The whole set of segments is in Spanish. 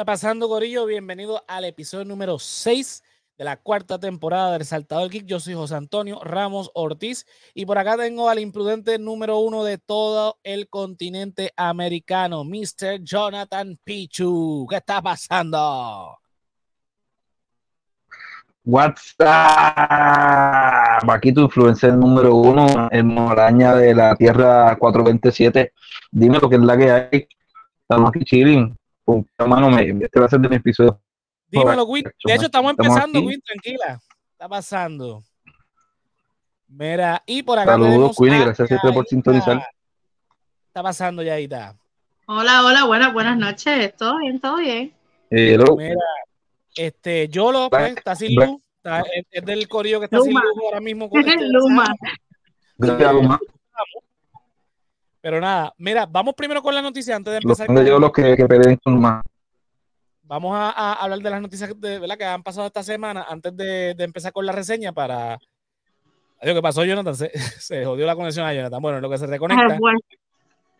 está pasando, Gorillo? Bienvenido al episodio número 6 de la cuarta temporada del Saltador Geek. Yo soy José Antonio Ramos Ortiz y por acá tengo al imprudente número uno de todo el continente americano, Mr. Jonathan Pichu. ¿Qué está pasando? WhatsApp. Aquí tu influencer número uno, el moraña de la Tierra 427. Dime lo que es la que hay. Estamos aquí chilling. Hermano, este va a ser de mi episodio. Dímelo, Win. De hecho, estamos empezando, Win, tranquila. Está pasando. Mira, y por acá. Saludos, Queen, y gracias a por sintonizar. Está pasando, ya está. Hola, hola, buenas, buenas noches. ¿Todo bien? ¿Todo bien? Hello. Mira, este, Yolo, pues, está sin luz. Está, es, del corillo que está sin luz ahora mismo. Con este Luma. Gracias, Luma. Pero nada, mira, vamos primero con la noticia antes de empezar. Los, con... los que, que peleen con Luma. Vamos a, a, hablar de las noticias de, ¿verdad? que han pasado esta semana antes de, de empezar con la reseña para... Lo que pasó, Jonathan, se, se, jodió la conexión a Jonathan. Bueno, lo que se reconecta.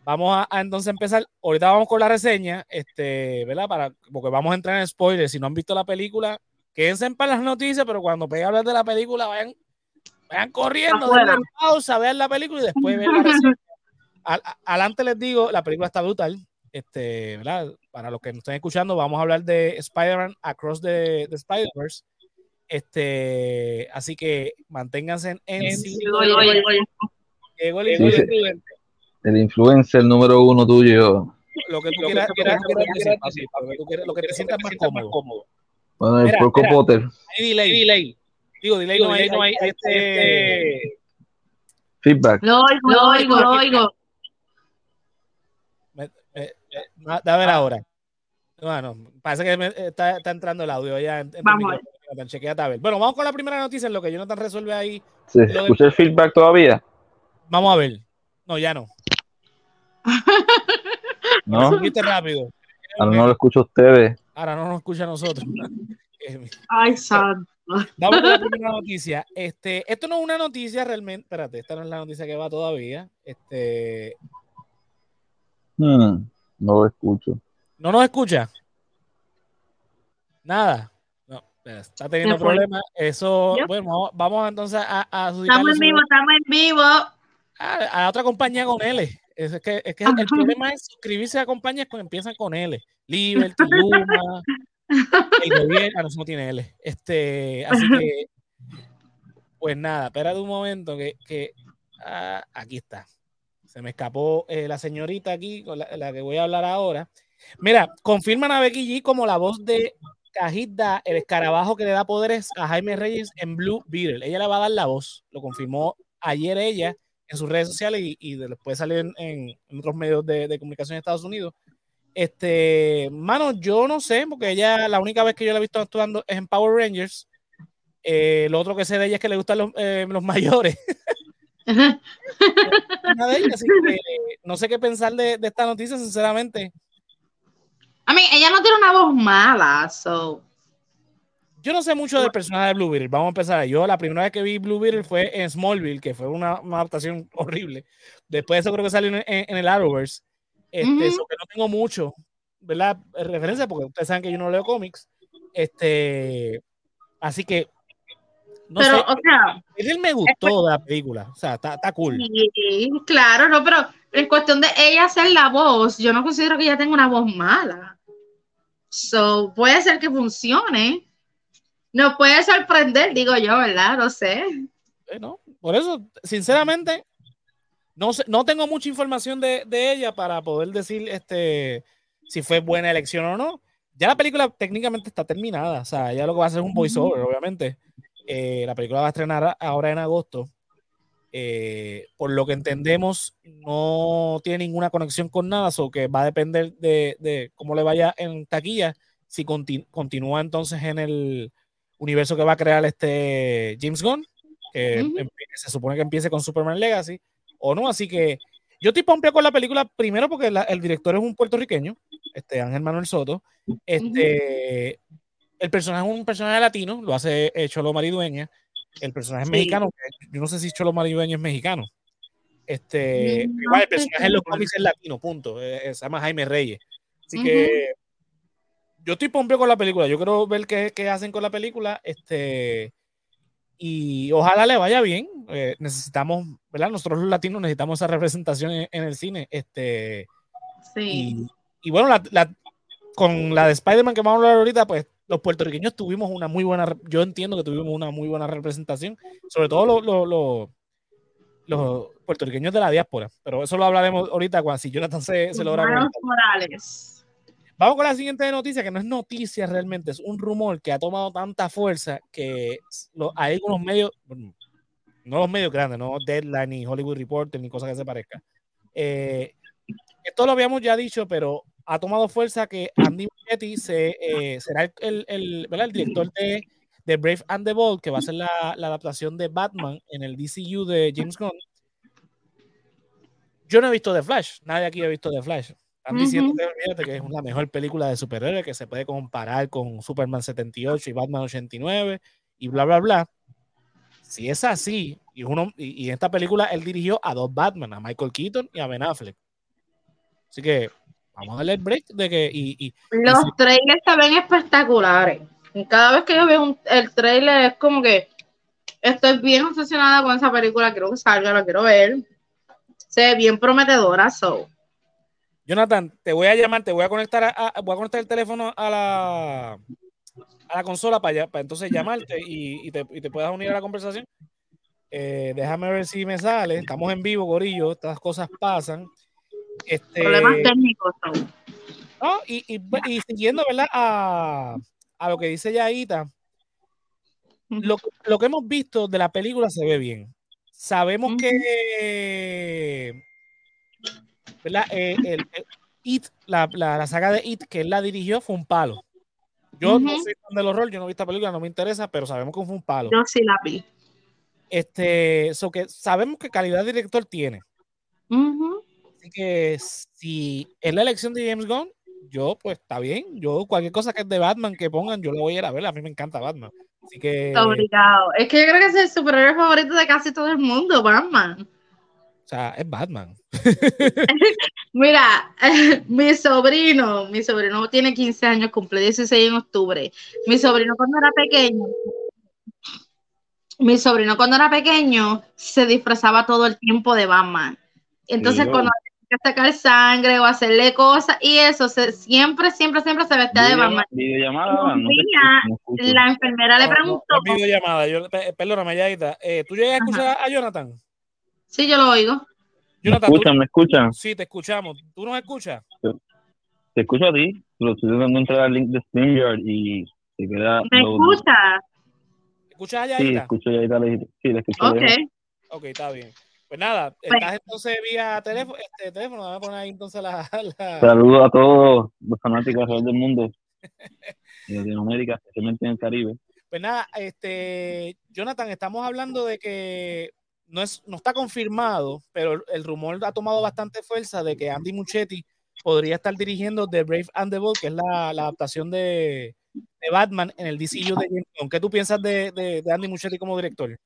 Vamos a, a, entonces empezar. Ahorita vamos con la reseña, este, ¿verdad? Para, porque vamos a entrar en spoilers. Si no han visto la película, quédense para las noticias, pero cuando pegue a hablar de la película, vayan, vayan corriendo, denle pausa, vean la película y después vean la reseña. Al, adelante les digo, la película está brutal. Este, ¿verdad? Para los que nos estén escuchando, vamos a hablar de Spider-Man Across the, the Spider-Verse. Este, así que manténganse en, en sí. Llegó el influencer. El influencer número uno tuyo. Lo que tú quieras, lo, que te sientas más cómodo. Bueno, el mira, Potter. Hay delay. delay. Digo, delay, Digo, no, hay, no hay, hay este... este... Feedback. Lo oigo, lo oigo, lo oigo. Eh, eh, a ver ahora. Bueno, parece que me, está, está, entrando el audio ya. En, en vamos a. Bueno, vamos con la primera noticia en lo que Jonathan resuelve ahí. ¿Se escucha el feedback todavía? Vamos a ver. No, ya no. ¿No? Rápido. Ahora no lo escucho a ustedes. Ahora no nos escucha a nosotros. Ay, santo. Vamos con la primera noticia. Este, esto no es una noticia realmente. Espérate, esta no es la noticia que va todavía. Este. Hmm, no lo escucho. ¿No nos escucha? Nada. No, está teniendo problemas. Eso, ¿Yo? bueno, vamos entonces a, a Estamos en vivo, estamos en vivo. A, a, otra compañía con L. Es que, es que el problema es suscribirse a compañías que empiezan con L. Liberty, Luma, el gobierno, no, no tiene L. Este, así que, pues nada, espérate un momento que, que ah, aquí está. Se me escapó eh, la señorita aquí, con la, que voy a hablar ahora. Mira, confirman a Becky G como la voz de Cajita, el escarabajo que le da poderes a Jaime Reyes en Blue Beetle. Ella le va a dar la voz, lo confirmó ayer ella en sus redes sociales y, después salió en, otros medios de, de, comunicación en Estados Unidos. Este, mano, yo no sé, porque ella, la única vez que yo la he visto actuando es en Power Rangers. Eh, lo otro que sé de ella es que le gustan los, eh, los mayores. Una de ellas, así que, no sé qué pensar de, de, esta noticia, sinceramente. A mí, ella no tiene una voz mala, so. Yo no sé mucho del personaje de Blue Beetle. Vamos a empezar. Yo la primera vez que vi Blue Beetle fue en Smallville, que fue una, una adaptación horrible. Después de eso creo que salió en, en, en el Arrowverse. Este, uh -huh. eso que no tengo mucho, ¿verdad? Referencia, porque ustedes saben que yo no leo cómics. Este, así que no pero, sé, o sea, él me gustó la película, o sea, está, está cool. Sí, claro, no, pero en cuestión de ella hacer la voz, yo no considero que ella tenga una voz mala. So, puede ser que funcione. Nos puede sorprender, digo yo, ¿verdad? No sé. Eh, no, por eso, sinceramente, no, sé, no tengo mucha información de, de, ella para poder decir este, si fue buena elección o no. Ya la película técnicamente está terminada, o sea, ya lo que va a hacer es un voiceover, obviamente. Eh, la película va a estrenar ahora en agosto. Eh, por lo que entendemos, no tiene ninguna conexión con nada, o que va a depender de, de, cómo le vaya en taquilla, si continu continúa entonces en el universo que va a crear este James Gunn, que uh -huh. se supone que empiece con Superman Legacy, o no, así que yo estoy pompeo con la película, primero porque la, el director es un puertorriqueño, este Ángel Manuel Soto, este... Uh -huh el personaje es un personaje latino, lo hace eh, Cholo Maridueña. El personaje sí. es mexicano, yo no sé si Cholo Maridueña es mexicano. Este, no, igual el personaje en los cómics es latino, punto. Eh, se llama Jaime Reyes. Así uh -huh. que yo estoy pompeado con la película. Yo quiero ver qué, qué hacen con la película. Este, y ojalá le vaya bien. Eh, necesitamos, ¿verdad? Nosotros los latinos necesitamos esa representación en, en el cine. Este, Sí. y, y bueno, la, la- con la de Spider-Man que vamos a hablar ahorita, pues los puertorriqueños tuvimos una muy buena, yo entiendo que tuvimos una muy buena representación, sobre todo los, los, los- los puertorriqueños de la diáspora, pero eso lo hablaremos ahorita cuando si Jonathan se, se logra conectar. Morales. Vamos con la siguiente noticia, que no es noticia realmente, es un rumor que ha tomado tanta fuerza que hay algunos medios, no los medios grandes, no Deadline, ni Hollywood Reporter, ni cosa que se parezca. Eh, esto lo habíamos ya dicho, pero ha tomado fuerza que Andy Muschietti se, eh, será el, el- el- ¿verdad? el director de, de Brave and the Bold, que va a ser la, la adaptación de Batman en el DCU de James Gunn. Yo no he visto The Flash, nadie aquí ha visto The Flash. Están diciendo que, olvídate, que es la mejor película de superhéroes que se puede comparar con Superman 78 y Batman 89 y bla, bla, bla. Si es así, y, uno, y, y en esta película él dirigió a dos Batman, a Michael Keaton y a Ben Affleck. Así que vamos a darle el break de que. Y, y- Los sí. trailers se ven espectaculares. Y cada vez que yo veo un- el trailer es como que estoy bien obsesionada con esa película, quiero que salga, la quiero ver. Se ve bien prometedora, so. Jonathan, te voy a llamar, te voy a conectar, a, a- voy a conectar el teléfono a la, a la consola para, entonces llamarte y, y te, y te puedas unir a la conversación. Eh, déjame ver si me sale. Estamos en vivo, Gorillo. Estas cosas pasan. Este, Problemas técnicos, no, y, y- y siguiendo, ¿verdad? A, a lo que dice Yaita, lo, lo que hemos visto de la película se ve bien. Sabemos que ¿verdad? Eh, el, el It, la, la, la saga de It que él la dirigió fue un palo. Yo no soy fan del horror, yo no vi esta película, no me interesa, pero sabemos que fue un palo. Yo sí la vi. Este, so que sabemos que calidad de director tiene. Ujú. Así que si es la elección de James Gunn, yo pues está bien. Yo cualquier cosa que es de Batman que pongan, yo lo voy a ir a ver. A mí me encanta Batman. Así que, Obligado. Es que yo creo que es el superhéroe favorito de casi todo el mundo, Batman. o sea, es Batman. Mira, mi sobrino, mi sobrino tiene 15 años, cumple 16 en octubre. Mi sobrino cuando era pequeño, mi sobrino cuando era pequeño se disfrazaba todo el tiempo de Batman. Entonces cuando que sacar sangre o hacerle cosas y eso, se- siempre, siempre, siempre se vestía de Batman. Videollamada, no te. La enfermera le No, no, preguntó, videollamada. Yo, pe- perdóname, Yaita. Eh, ¿Tú llegas a escuchar a Jonathan? sí, yo lo oigo. ¿Me Jonathan, tú-? ¿Me escuchan? sí, te escuchamos. ¿Tú nos escuchas? Te escucho a ti, pero estoy tratando de entrar al link de StreamYard y se queda... ¿Me loading. escucha? ¿Escuchas a Sí, Yaita? escucho ya, sí, le escucho Ok. lejos. Ok, está bien. Pues nada, estás entonces vía teléfono, este teléfono, vamos a poner ahí entonces la, la- Saludos a todos los fanáticos alrededor del mundo, de Latinoamérica, especialmente en el Caribe. Pues nada, este Jonathan, estamos hablando de que no es, no está confirmado, pero el rumor ha tomado bastante fuerza de que Andy Muschietti podría estar dirigiendo The Brave and the Bold, que es la, la adaptación de, de Batman en el DCU de James Gunn. ¿Qué tú piensas de, de, de Andy Muschietti como director?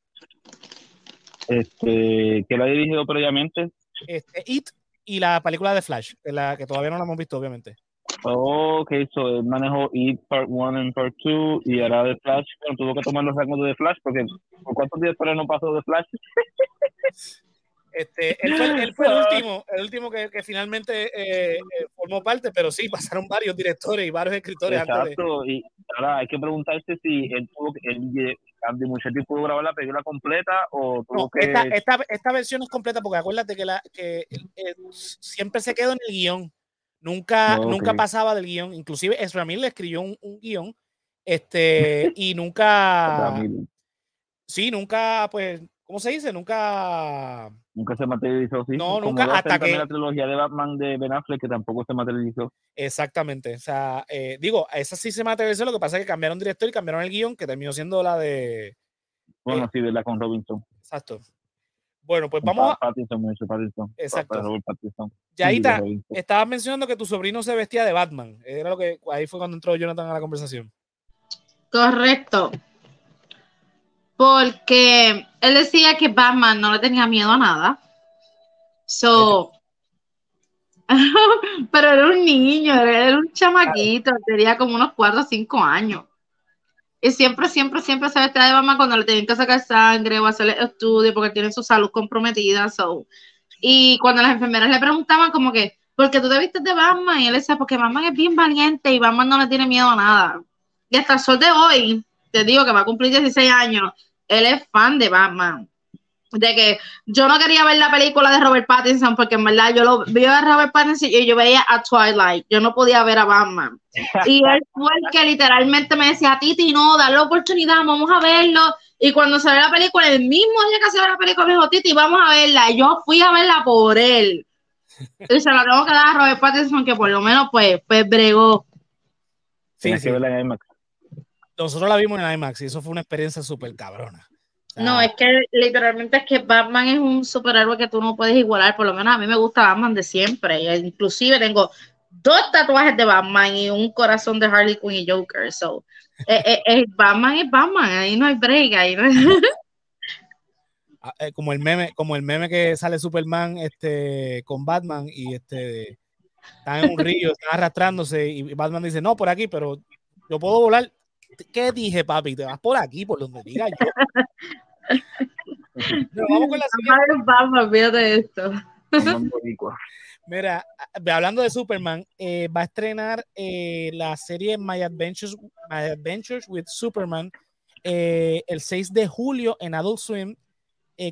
Este, que lo ha dirigido previamente. Este, It y la película de Flash, la, que todavía no la hemos visto, obviamente. Ok, so él manejó It Part 1 y Part 2 y ahora de Flash, bueno, tuvo que tomar los rangos de Flash porque ¿por cuántos días pero no pasó de Flash? Este, él, fue, él fue el último, el último que, que finalmente eh, eh, formó parte, pero sí, pasaron varios directores y varios escritores antes de... Exacto, y ahora hay que preguntarse si él tuvo que, él, Andy Muschietti pudo grabar la película completa o tuvo No, que... esta, esta, esta versión es completa porque acuérdate que, la, que eh, siempre se quedó en el guion. Nunca, Ok. nunca pasaba del guion. Inclusive Ezra Miller escribió un, un guion este, y nunca, sí, nunca, pues, ¿cómo se dice? Nunca, Nunca se materializó, sí. No, Como nunca, hasta que- la trilogía de Batman de Ben Affleck, que tampoco se materializó. exactamente. O sea, eh, digo, esa sí se materializó, lo que pasa es que cambiaron director y cambiaron el guion, que terminó siendo la de... Bueno, Eh, sí, ¿verdad? Con Robinson. Exacto. Bueno, pues vamos a... Pa- Pattinson, Mauricio Pattinson. Pa- Exacto. Pattinson. Yaita, estabas mencionando que tu sobrino se vestía de Batman. Era lo que ahí fue cuando entró Jonathan a la conversación. Correcto. Porque él decía que Batman no le tenía miedo a nada. So, Pero era un niño, era un chamaquito, tenía como unos 4 o 5 años. Y siempre, siempre, siempre se vestía de Batman cuando le tenían que sacar sangre o hacerle estudio porque tiene su salud comprometida. So. Y cuando las enfermeras le preguntaban como que, ¿por qué tú te vistes de Batman? Y él decía, porque Batman es bien valiente y Batman no le tiene miedo a nada. Y hasta el sol de hoy, te digo que va a cumplir 16 años, él es fan de Batman de que yo no quería ver la película de Robert Pattinson porque en verdad yo lo vi a Robert Pattinson y yo veía a Twilight, yo no podía ver a Batman. Y él fue el que literalmente me decía, Titi, no, dale la oportunidad, vamos a verlo. Y cuando salió la película, el mismo día que salió la película, me dijo, Titi, vamos a verla. Y yo fui a verla por él. Y se la tengo que dar a Robert Pattinson, que por lo menos, pues, pues bregó. Sí, sí. IMAX. Nosotros la vimos en IMAX y eso fue una experiencia súper cabrona. No, es que literalmente es que Batman es un superhéroe que tú no puedes igualar, por lo menos a mí me gusta Batman de siempre, inclusive tengo dos tatuajes de Batman y un corazón de Harley Quinn y Joker, so eh, eh, eh, Batman es Batman, ahí no hay break, ahí ah, como el meme, como el meme que sale Superman este con Batman y este están en un río, están arrastrándose y Batman dice, no, por aquí, pero yo puedo volar. ¿Qué dije, papi? Te vas por aquí, por donde diga yo. vamos con la siguiente. esto. Mira, hablando de Superman, eh, va a estrenar eh, la serie My Adventures, My Adventures with Superman eh, el 6 de julio en Adult Swim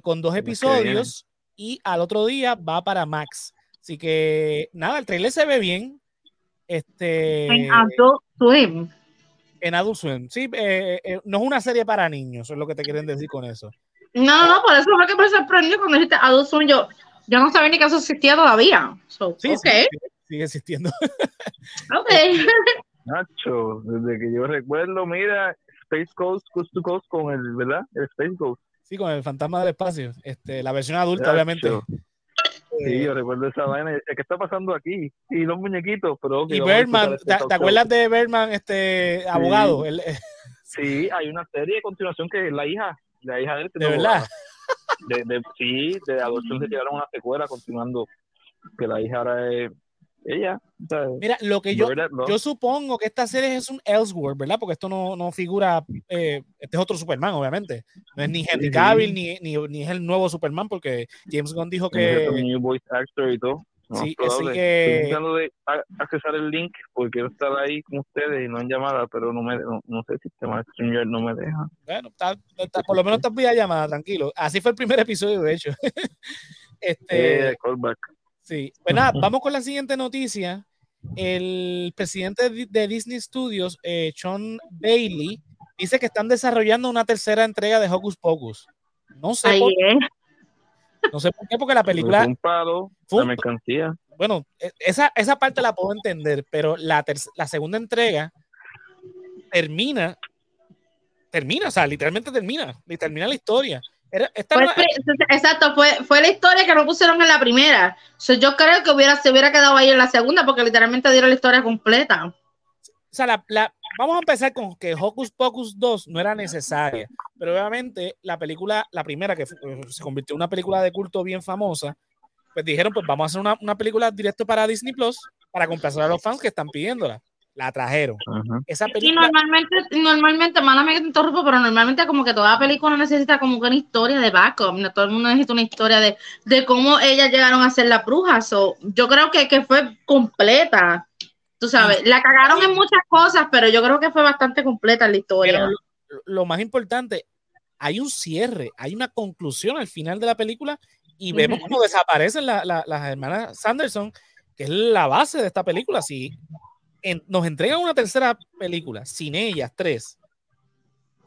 con dos episodios y al otro día va para Max. Así que nada, el trailer se ve bien. Este, en Adult Swim. En Adult Swim. Sí, eh, eh, no es una serie para niños, es lo que te quieren decir con eso. No, no, por eso fue que me sorprendió cuando dijiste Adult Swim. Yo, yo no sabía ni que eso existía todavía. sí, okay. sigue existiendo. ok. Nacho, desde que yo recuerdo, mira, Space Ghost, Coast to Coast con el, ¿verdad? El Space Ghost. Sí, con el fantasma del espacio. Este, la versión adulta, obviamente. Sí, yo recuerdo esa vaina ¿qué está pasando aquí? Y los muñequitos, pero... Y Berman, ¿te, acuerdas de Berman, este abogado? Eh, sí, hay una serie de continuación que es la hija, la hija de él. ¿De verdad? De, sí, de adopción se tiraron una secuela continuando que la hija ahora es ella. Mira, lo que yo, yo supongo que esta serie es un Elseworld, ¿verdad? Porque esto no, no figura, eh, este es otro Superman, obviamente. No es ni Henry Cavill, ni, ni, ni, es el nuevo Superman, porque James Gunn dijo que... New voice actor y todo. sí, así que... Estoy tratando de accesar el link porque quiero estar ahí con ustedes y no en llamada, pero no me no, no sé, el sistema de StreamYard no me deja. Bueno, está, por lo menos está vía llamada, tranquilo. Así fue el primer episodio, de hecho. este... Eh, callback. Sí, pues nada, vamos con la siguiente noticia. El presidente de Disney Studios, eh, Sean Bailey, dice que están desarrollando una tercera entrega de Hocus Pocus. No sé. por, no sé por qué, porque la película. Fue un mercancía. Bueno, e, esa, esa parte la puedo entender, pero la, la segunda entrega termina, termina, o sea, literalmente termina, termina la historia exacto, fue, fue la historia que no pusieron en la primera. yo creo que hubiera, se hubiera quedado ahí en la segunda porque literalmente dieron la historia completa. O sea, la, vamos a empezar con que Hocus Pocus 2 no era necesaria, pero obviamente la película, la primera que se convirtió en una película de culto bien famosa, pues dijeron, pues vamos a hacer una, una película directo para Disney Plus para complacer a los fans que están pidiéndola la trajeron. Esa película... Y normalmente, normalmente, mala me interrumpo, pero normalmente como que toda película necesita como que una historia de backup, no todo el mundo necesita una historia de, de cómo ellas llegaron a ser la bruja, so, yo creo que, que fue completa, tú sabes, la cagaron en muchas cosas, pero yo creo que fue bastante completa la historia. lo, más importante, hay un cierre, hay una conclusión al final de la película y vemos cómo desaparecen las hermanas Sanderson, que es la base de esta película, sí nos entregan una tercera película sin ellas tres.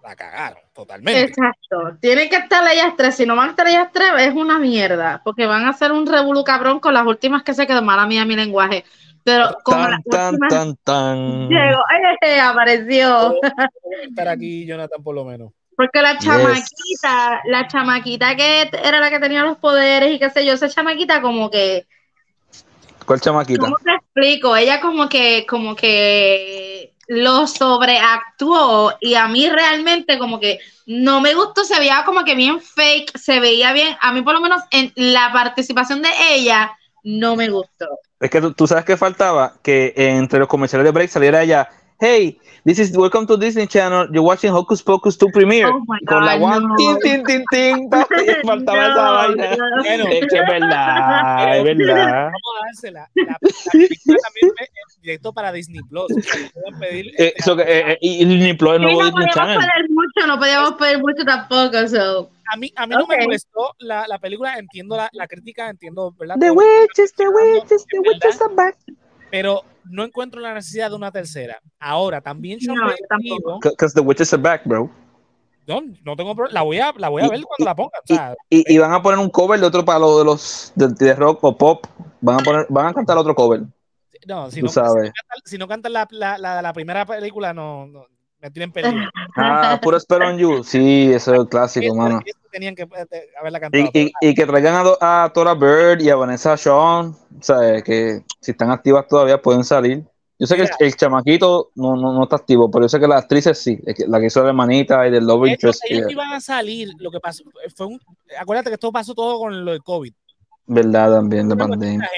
La cagaron totalmente. Exacto. Tienen que estar ellas tres. Si no van a estar ellas tres, es una mierda. Porque van a hacer un revolú cabrón con las últimas que se quedó. Mala mía, mi lenguaje. Pero con tan, tan, tan, tan. Llegó, eh, apareció. estar aquí, Jonathan, por lo menos. Porque la chamaquita, la chamaquita que era la que tenía los poderes y qué sé yo, esa chamaquita como que ¿Cuál chamaquita? ¿Cómo te explico? Ella como que, como que lo sobreactuó y a mí realmente como que no me gustó, se veía como que bien fake, se veía bien, a mí por lo menos en la participación de ella no me gustó. Es que tú, tú sabes que faltaba que entre los comerciales de break saliera ella, hey, this is welcome to Disney Channel, you're watching Hocus Pocus 2 Premiere. Oh my con la God, one, no. tin, tin, tin, tin, faltaba esa No, vaina. no. Bueno, Es que es verdad, es verdad. vamos a dársela. La, la película también es directo para Disney Plus. Pedir, Eh, este, so que, eh, eh, y Disney Plus, el Sí, nuevo no Disney podíamos Channel. pedir mucho, no podíamos pedir mucho tampoco. So. a mí, a mí no me molestó la, la película, entiendo la, la crítica, entiendo, ¿verdad? The witches, the witches, the Es witches are back. pero no encuentro la necesidad de una tercera. Ahora, también No, yo dijo- Because the witches are back, bro. no, no tengo problema, la voy a, la voy a Y- ver cuando la pongan. O sea, Y, y van a poner un cover de otro para lo de los de, de rock o pop. Van a poner, van a cantar otro cover. no, si Tú no, sabes. si no cantan, si no cantan la, la, la, la primera película, no, no, me tienen perdido. Ah, puro Spell on You. Sí, eso es el clásico, Eso- mano. eso tenían que eh, haberla cantado. Y, y, y que traigan a, a Tora Bird y a Vanessa Shawn, o sea, que si están activas todavía pueden salir. Yo sé que el, el chamaquito no, no, no está activo, pero yo sé que las actrices sí, la que hizo la hermanita y del Love Interest, ellos que- iban a salir, lo que pasó fue un, acuérdate que esto pasó todo con lo del COVID. verdad también, la de pandemia.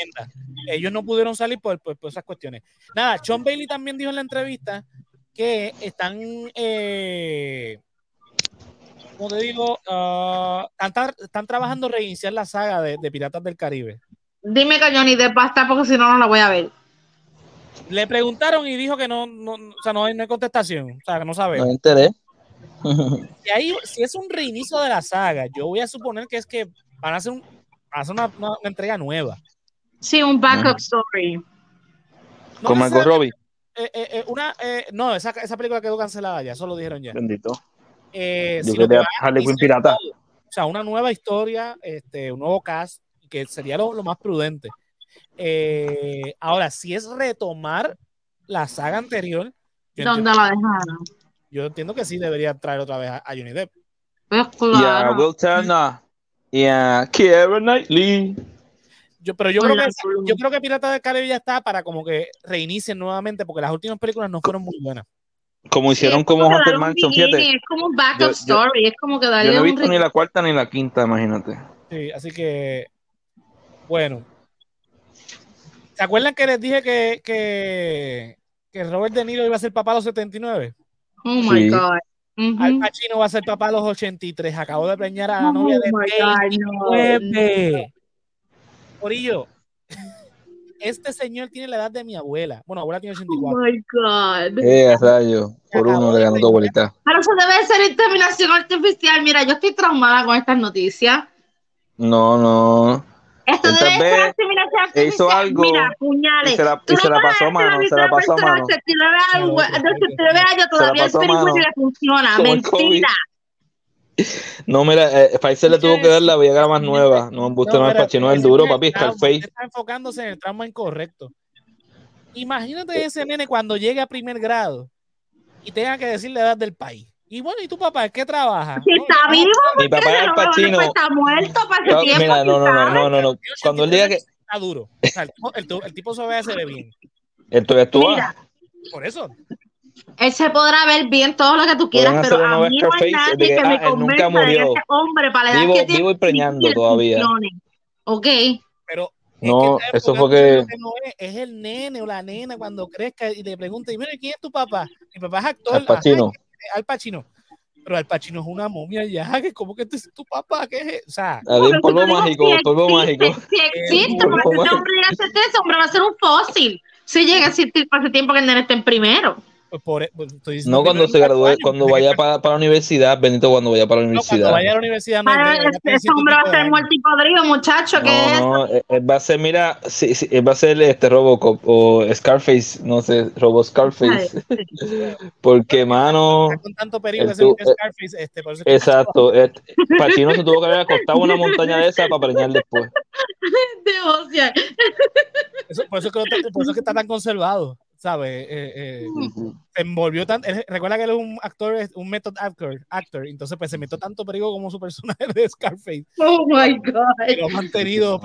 Ellos no pudieron salir por, por- por esas cuestiones. Nada, Sean Bailey también dijo en la entrevista que están, eh, como te digo, ah, están, están trabajando en reiniciar la saga de, de Piratas del Caribe. Dime que Johnny Depp va a estar porque si no, no la voy a ver. Le preguntaron y dijo que no, no, o sea, no hay, no hay contestación, o sea, que no sabe. No me enteré. Si, hay- si es un reinicio de la saga, yo voy a suponer que es que van a hacer, un, van a hacer una, una- una entrega nueva. Sí, un backup story. No Con Margot Robbie. Eh, eh, eh, una, eh, no, esa, esa película quedó cancelada ya, eso lo dijeron ya. Bendito. Eh, Yo que Harley Quinn iniciar pirata. todo. O sea, una nueva historia, este, un nuevo cast, que sería lo, lo más prudente. Eh, ahora, si es retomar la saga anterior, yo, ¿Dónde entiendo, la dejaron? yo entiendo que sí debería traer otra vez a, a Johnny Depp. Pues Y a claro. Will Turner. Y a Keira Knightley. Yo, pero yo creo, que, yo creo que Pirata del Caribe ya está para como que reinicien nuevamente, porque las últimas películas no fueron muy buenas. Como hicieron Sí, como como un Mansion, fíjate. Es como un backup Yo- yo- story. Es como que Yo darle no he un visto ni la cuarta ni la quinta, imagínate. Sí, así que, bueno. ¿Se acuerdan que les dije que, que, que Robert De Niro iba a ser papá a los 79? Oh my Sí. God. Ujú. Al Pacino va a ser papá a los 83. Acabo de preñar a la Oh novia de my God, no. 29. Corillo, este señor tiene la edad de mi abuela. Bueno, abuela tiene Oh 84. my God. Eh, rayo. Por uno le ganó tu abuelita. Pero eso debe ser inseminación artificial. Mira, yo estoy traumada con estas noticias. No, no. Esto debe ser inseminación hizo artificial. algo Mira, puñales. Y se la, y no se la pasó a mano, la se la pasó a mano. de 79 años, Claro, de 79 años todavía el pasó a perímetro mano. le funciona. Mentira. No, mira, eh, Pfizer le tuvo que dar la Viagra más nueva. No, usted no, Pachino, el duro, es el papi, Scarface. Está enfocándose en el trauma incorrecto. Imagínate ese nene cuando llegue a primer grado y tenga que decir la edad del país. Y bueno, ¿y tu papá? ¿Qué trabaja? Si No, está no, vivo, Mi papá es Al Pacino. está muerto para ese No, tiempo. Mira, no, no, no, no, no, no. Tiene Cuando él diga que 83 Está duro. O sea, el, tipo- el, el tipo se ve, se ve bien. él todavía actúa, Por eso. Él se podrá ver bien todo lo que tú quieras, pero a mí no hay nadie de que, que ah, me él nunca convenza de que hombre para la edad Vivo- que tiene vivo y preñando todavía. Ok. Pero es No, que está eso fue que- que es, es el nene o la nena cuando crezca y le pregunta, y mira, ¿quién es tu papá? Mi papá es actor. Al Pacino. Ajá, Al Pacino. Pero Al Pacino es una momia ya, que como que este es tu papá, ¿qué es? O sea, Adiós, Pero polvo mágico, si polvo mágico. Si existe, porque ese mágico. hombre hombre va a ser un fósil. Si llega a existir para ese tiempo que el nene esté en primero. Por, pues estoy diciendo No cuando se gradúe, años, cuando vaya para, para la universidad, Benito, cuando vaya para la no, cuando universidad. vaya a la universidad no Para hombre va a de ser muerto y podrido, muchacho. ¿Qué No, no, él- él va a ser, mira, sí, sí, él va a ser este Robocop o Scarface, no sé, Robo Scarface. Porque, mano, con tanto peligro Scarface, este, por eso exacto, et- Pacino se tuvo que haber acostado una montaña de esa para preñar después. Devoción. eso- por, eso es que, por eso es que está tan conservado, ¿sabes? Eh, eh, se envolvió tan. él- recuerda que él es un actor, un method actor, actor, entonces pues se metió tanto peligro como su personaje de Scarface, Oh my y God. lo ha mantenido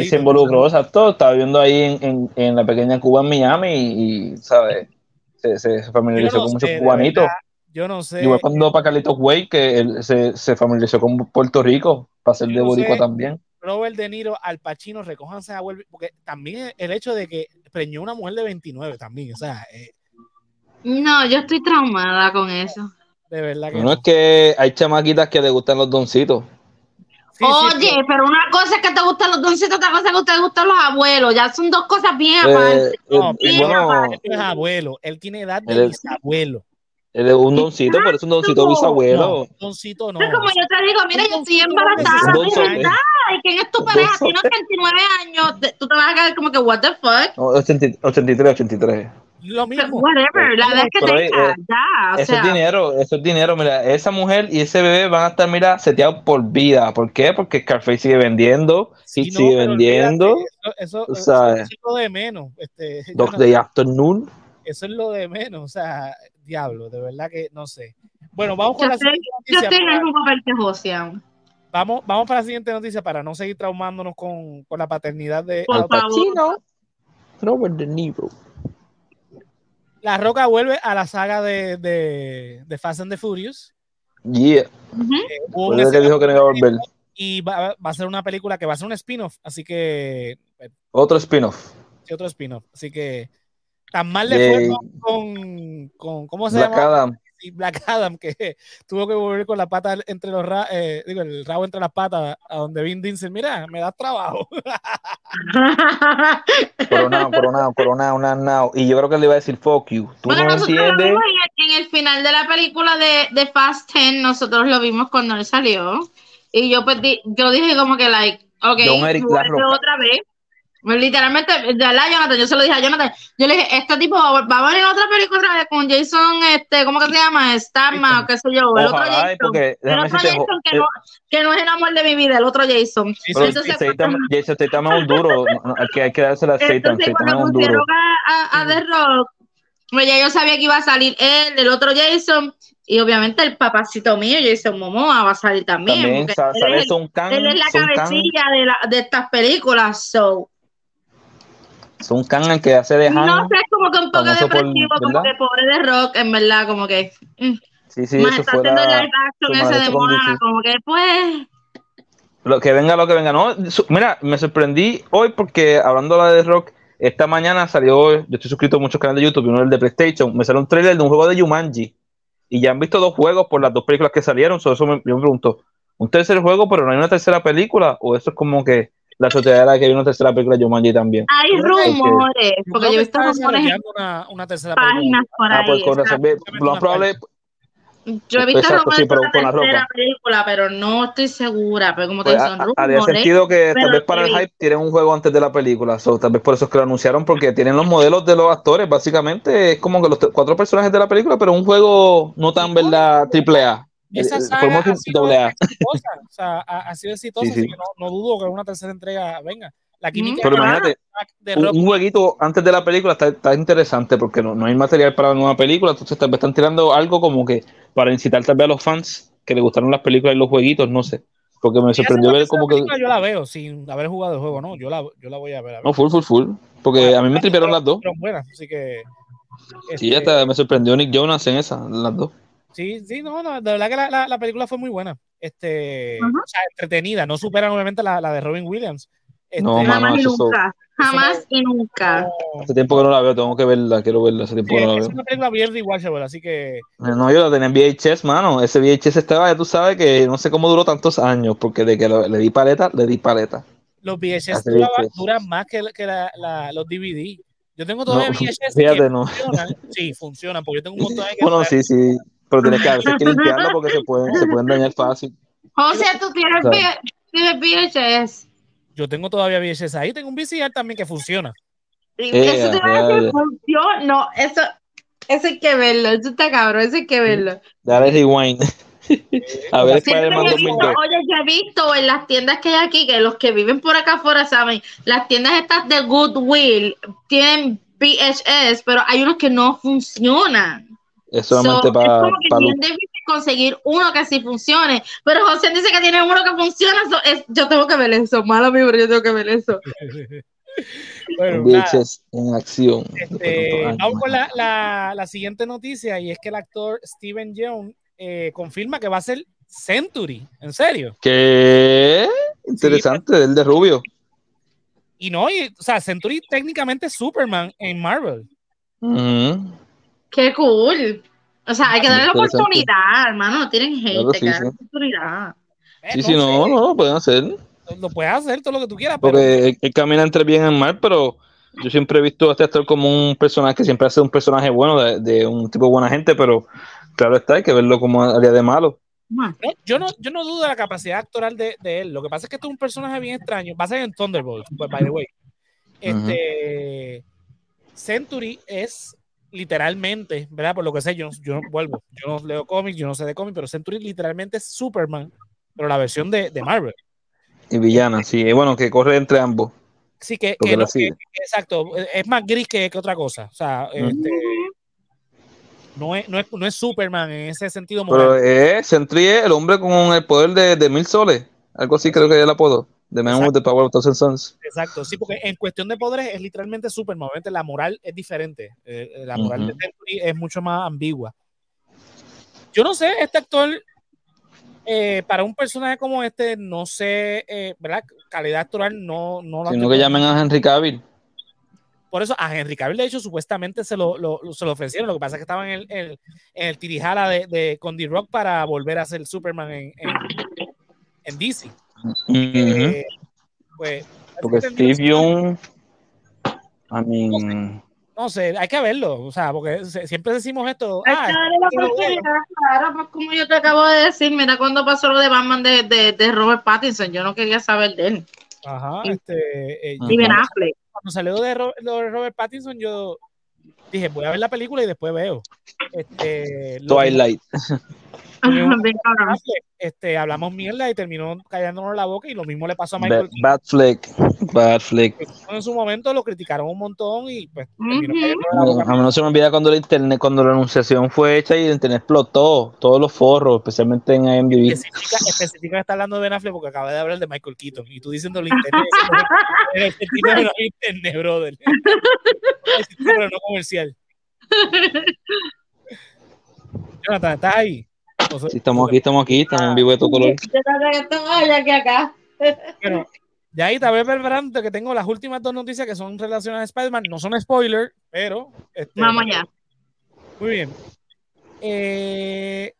Y se involucró, exacto, estaba viviendo ahí en, en, en la pequeña Cuba en Miami y, y, ¿sabes? Se, familiarizó no con muchos cubanitos. Yo no sé. Igual cuando para Carlitos Way, que él se, se familiarizó con Puerto Rico, para ser de no Boricua sé. también. Robert De Niro, Al Pacino, recójanse a vuelve, porque también el hecho de que preñó una mujer de 29 también, o sea, eh, No, yo estoy traumada con eso. de verdad que No es que hay chamaquitas que le gustan los doncitos. Sí, Oye, sí. pero una cosa es que te gustan los doncitos, otra cosa es que te gustan los abuelos. Ya son dos cosas bien Eh, aparte. No, eh, bien bueno, es abuelo, él tiene edad de bisabuelo. Es un doncito, pero es un doncito bisabuelo. No, doncito no. es como yo te digo, mira, yo estoy embarazada. de verdad. ¿Y quién es tu pareja? Tienes 29 años. te- Tú te vas a quedar como que, what the fuck? No, 80 83, 83. Lo mismo. Whatever, la edad que Pero, eh, tenga. eh, Ya, o Eso sea. es dinero, eso es dinero. Mira, esa mujer y ese bebé van a estar, mira, seteados por vida. ¿Por qué? Porque Scarface sigue vendiendo, Sí, Hit no, sigue pero vendiendo. olvídate, Eso, eso, es lo de menos. Este, Dog no- Day Afternoon. eso es lo de menos. O sea, diablo, de verdad que no sé. Bueno, vamos con Yo la estoy- siguiente noticia. el para- Josian. vamos, vamos para la siguiente noticia para no seguir traumándonos con, con la paternidad de Al. Pacino, Robert De Niro. La Roca vuelve a la saga de, de, de Fast and the Furious. Yeah. Eh, hubo Por una eso que dijo que no iba a volver. y va, va a ser una película que va a ser un spin-off, así que eh, Otro spin-off. sí, otro spin-off, así que tan mal le fue con, con, ¿cómo se Black llama? Adam. Black Adam que tuvo que volver con la pata entre los ra- eh, digo el rabo entre las patas a donde Vin Diesel, mira, me das trabajo. Coronado, coronado, coronado, now, now. Y yo creo que le iba a decir fuck you. Tú Bueno, no nosotros lo entiendes. vimos en el, final de la película de, de Fast 10, nosotros lo vimos cuando él salió. Y yo pues di- yo dije como que like, ok, otra vez. Literalmente, de verdad, Jonathan, yo se lo dije a Jonathan. Yo le dije, este tipo va, a venir a otra película otra vez con Jason, este, ¿cómo que se llama? Statham, o qué sé yo, el otro Jason. porque El otro Jason que eh, no, que no es el amor de mi vida, el otro Jason. Pero Jason Statham es un duro. que, hay que dársela a Statham. Entonces, cuando pusieron a, a, a The Rock, pues ya yo sabía que iba a salir él, el otro Jason, y obviamente el papacito mío, Jason Momoa, va a salir también. También él, es, el- él es la cabecilla de, la, de estas películas, so. Son Kang el que hace de Han. No sé, es como que un poco famoso por- depresivo, como pobre de Rock, en verdad, como que. mm, Sí, sí, más eso está haciendo fuera. live action ese de Moana, como que pues. Lo que venga, lo que venga. No, mira, me sorprendí hoy porque hablando de Rock, esta mañana salió, yo estoy suscrito a muchos canales de YouTube uno es el de PlayStation, me salió un trailer de un juego de Jumanji y ya han visto dos juegos por las dos películas que salieron, so eso me, yo me pregunto, ¿un tercer juego pero no hay una tercera película? ¿O eso es como que la sociedad era que hay una tercera película de Jumanji también? Hay que- rumores, porque yo he visto rumores en una, una tercera páginas por Ah, ahí. pues con razón, lo más probable, Yo he visto Exacto, rumores sí, pero de la tercera ropa. película, pero no estoy segura. Pero como te pues, son ha- haría rumores. sentido que tal vez para el hype tienen un juego antes de la película, so, tal vez por eso es que lo anunciaron, porque tienen los modelos de los actores, básicamente es como que los cuatro personajes de la película, pero un juego no tan, ¿verdad? Triple A. Esa Eh, saga podemos ha sido exitosa, o sea, ha, ha sido exitosa, Sí, sí. así que no, no dudo que una tercera entrega venga. La química Pero imagínate, de un, un jueguito antes de la película está, está interesante porque no, no hay material para la nueva película, entonces tal vez están tirando algo como que para incitar tal vez a los fans que les gustaron las películas y los jueguitos, no sé. Porque me sorprendió ver como que... Yo la veo sin haber jugado el juego, ¿no? Yo la, yo la voy a ver. A ver. No, full, full, full. Porque a mí me tripearon las dos. Fueron buenas, así que. Sí, este, hasta me sorprendió Nick Jonas en esa, en las dos. Sí, sí, no, no, de verdad que la, la, la película fue muy buena. Este, Ajá. o sea, entretenida, no superan obviamente la, la de Robin Williams. Este, No, mano, Jamás y nunca. Jamás y nunca. Hace tiempo que no la veo, tengo que verla, quiero verla, hace tiempo sí, que no la es veo. una película bien rewatchable, así que No, yo la tenía en VHS, mano. Ese VHS estaba, ya tú sabes que no sé cómo duró tantos años, porque de que lo- le di paleta, le di paleta. los VHS duran más que, que la- la- los DVD. Yo tengo todavía No, VHS fíjate, que no. funcionan. Sí, funcionan, porque yo tengo un montón de que Bueno, sí, sí. Pero tienes que, a veces hay que limpiarlo porque se pueden, se pueden dañar fácil. José, tú tienes, tienes VHS. Yo tengo todavía VHS ahí, tengo un VCR también que funciona. Eh, eso te iba a decir, funciona. No, eso, eso hay que verlo. Eso está cabrón, eso hay que verlo. Dale rewind. a ver, Siempre Spider-Man he visto, 2002. oye, yo he visto en las tiendas que hay aquí, que los que viven por acá afuera saben, las tiendas estas de Goodwill tienen VHS, pero hay unos que no funcionan. Es solamente So, para es como que pa conseguir uno que sí funcione. Pero José dice que tiene uno que funciona. so, es- yo tengo que ver eso. Mala mía, pero yo tengo que ver eso. Bueno, en acción. este, vamos con la, la, la siguiente noticia y es que el actor Steven Yeun eh, confirma que va a ser Century. ¿En serio? ¿Qué? Interesante, el de Rubio. Y no, y, o sea, Century técnicamente es Superman en Marvel. Qué cool. O sea, hay que darle la oportunidad, hermano. No tienen hate, Claro, sí, que darle sí. la oportunidad. Eh, Sí, sí, no, sé, no, lo pueden hacer. Lo puedes hacer todo lo que tú quieras, pero Porque él, él camina entre bien y mal, pero yo siempre he visto a este actor como un personaje que siempre hace un personaje bueno, de, de un tipo de buena gente, pero claro está, hay que verlo como área de malo. No, yo, no, yo no dudo de la capacidad actoral de, de él. Lo que pasa es que esto es un personaje bien extraño. Va a ser en Thunderbolts, pues, by the way. Este, Century es literalmente, ¿verdad? Por lo que sé, yo, no- yo no vuelvo. Yo no leo cómics, yo no sé de cómics, pero Century literalmente es Superman, pero la versión de, de Marvel. Y villana, sí, y bueno, que corre entre ambos. Sí, que, no- exacto, es más gris que, que otra cosa. O sea, este, no, es, no, es, no es Superman en ese sentido Pero moral. es Sentry es el hombre con el poder de, de mil soles. Algo así creo que es el apodo. The Man with the Power of Thousand Sons. Exacto, sí, porque en cuestión de poderes es literalmente Superman. Obviamente la moral es diferente. Eh, la moral de Century es mucho más ambigua. Yo no sé, este actor, eh, para un personaje como este, no sé, eh, ¿verdad? Calidad actoral no, no la Sino que llamen a Henry Cavill. Por eso a Henry Cavill, de hecho, supuestamente se lo, lo- lo- se lo ofrecieron. Lo que pasa es que estaba en el, en, en el tirijala de, de con D-Rock para volver a ser Superman en, en, en DC. Eh, pues, Porque Steve Young. I mean. no sé, hay que verlo. O sea, porque se- siempre decimos esto. hay ah, que darle la oportunidad, claro, pues como yo te acabo de decir, mira cuando pasó lo de Batman de, de, de Robert Pattinson, yo no quería saber de él. Ajá, Sí. este, eh. Y Ben cuando, Affleck. cuando salió de, Robert Pattinson, yo dije, voy a ver la película y después veo. Este, Twilight. Este, hablamos mierda y terminó callándonos la boca y lo mismo le pasó a Michael. Bad Fleck. Bad Fleck. En su momento lo criticaron un montón y pues terminó la boca. a mí no se me olvida cuando la internet, cuando la anunciación fue hecha y el internet explotó, todos los forros, especialmente en IMDb. Que está hablando de Ben Affleck porque acaba de hablar de Michael Keaton y tú diciendo internet. el tipo no es internet, brother. Pero no comercial. Jonathan, ¿estás ahí? Estamos aquí, estamos aquí, estamos en vivo de tu color. Yo creo que estoy aquí acá. Bueno, ya ahí tal vez preparando que tengo las últimas dos noticias que son relacionadas a Spider-Man. No son spoiler, pero. este, Vamos allá. Muy bien. Eh,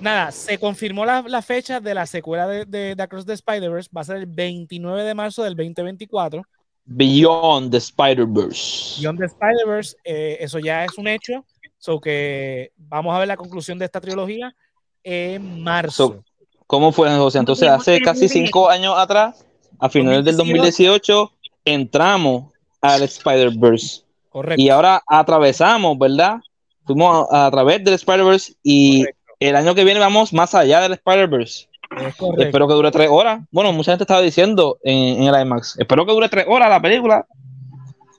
nada, se confirmó la, la fecha de la secuela de, de, de Across the Spider-Verse. Va a ser el 29 de marzo del 2024. Beyond the Spider-Verse. Beyond the Spider-Verse, eh, eso ya es un hecho. So que vamos a ver la conclusión de esta trilogía en marzo. So, ¿Cómo fue, José? Entonces, hace casi cinco años atrás, a finales del 2018, entramos al Spider-Verse. Correcto. Y ahora atravesamos, ¿verdad? Fuimos a, a través del Spider-Verse y correcto, el año que viene vamos más allá del Spider-Verse. es correcto. Espero que dure tres horas. Bueno, mucha gente estaba diciendo en, en el IMAX. Espero que dure tres horas la película.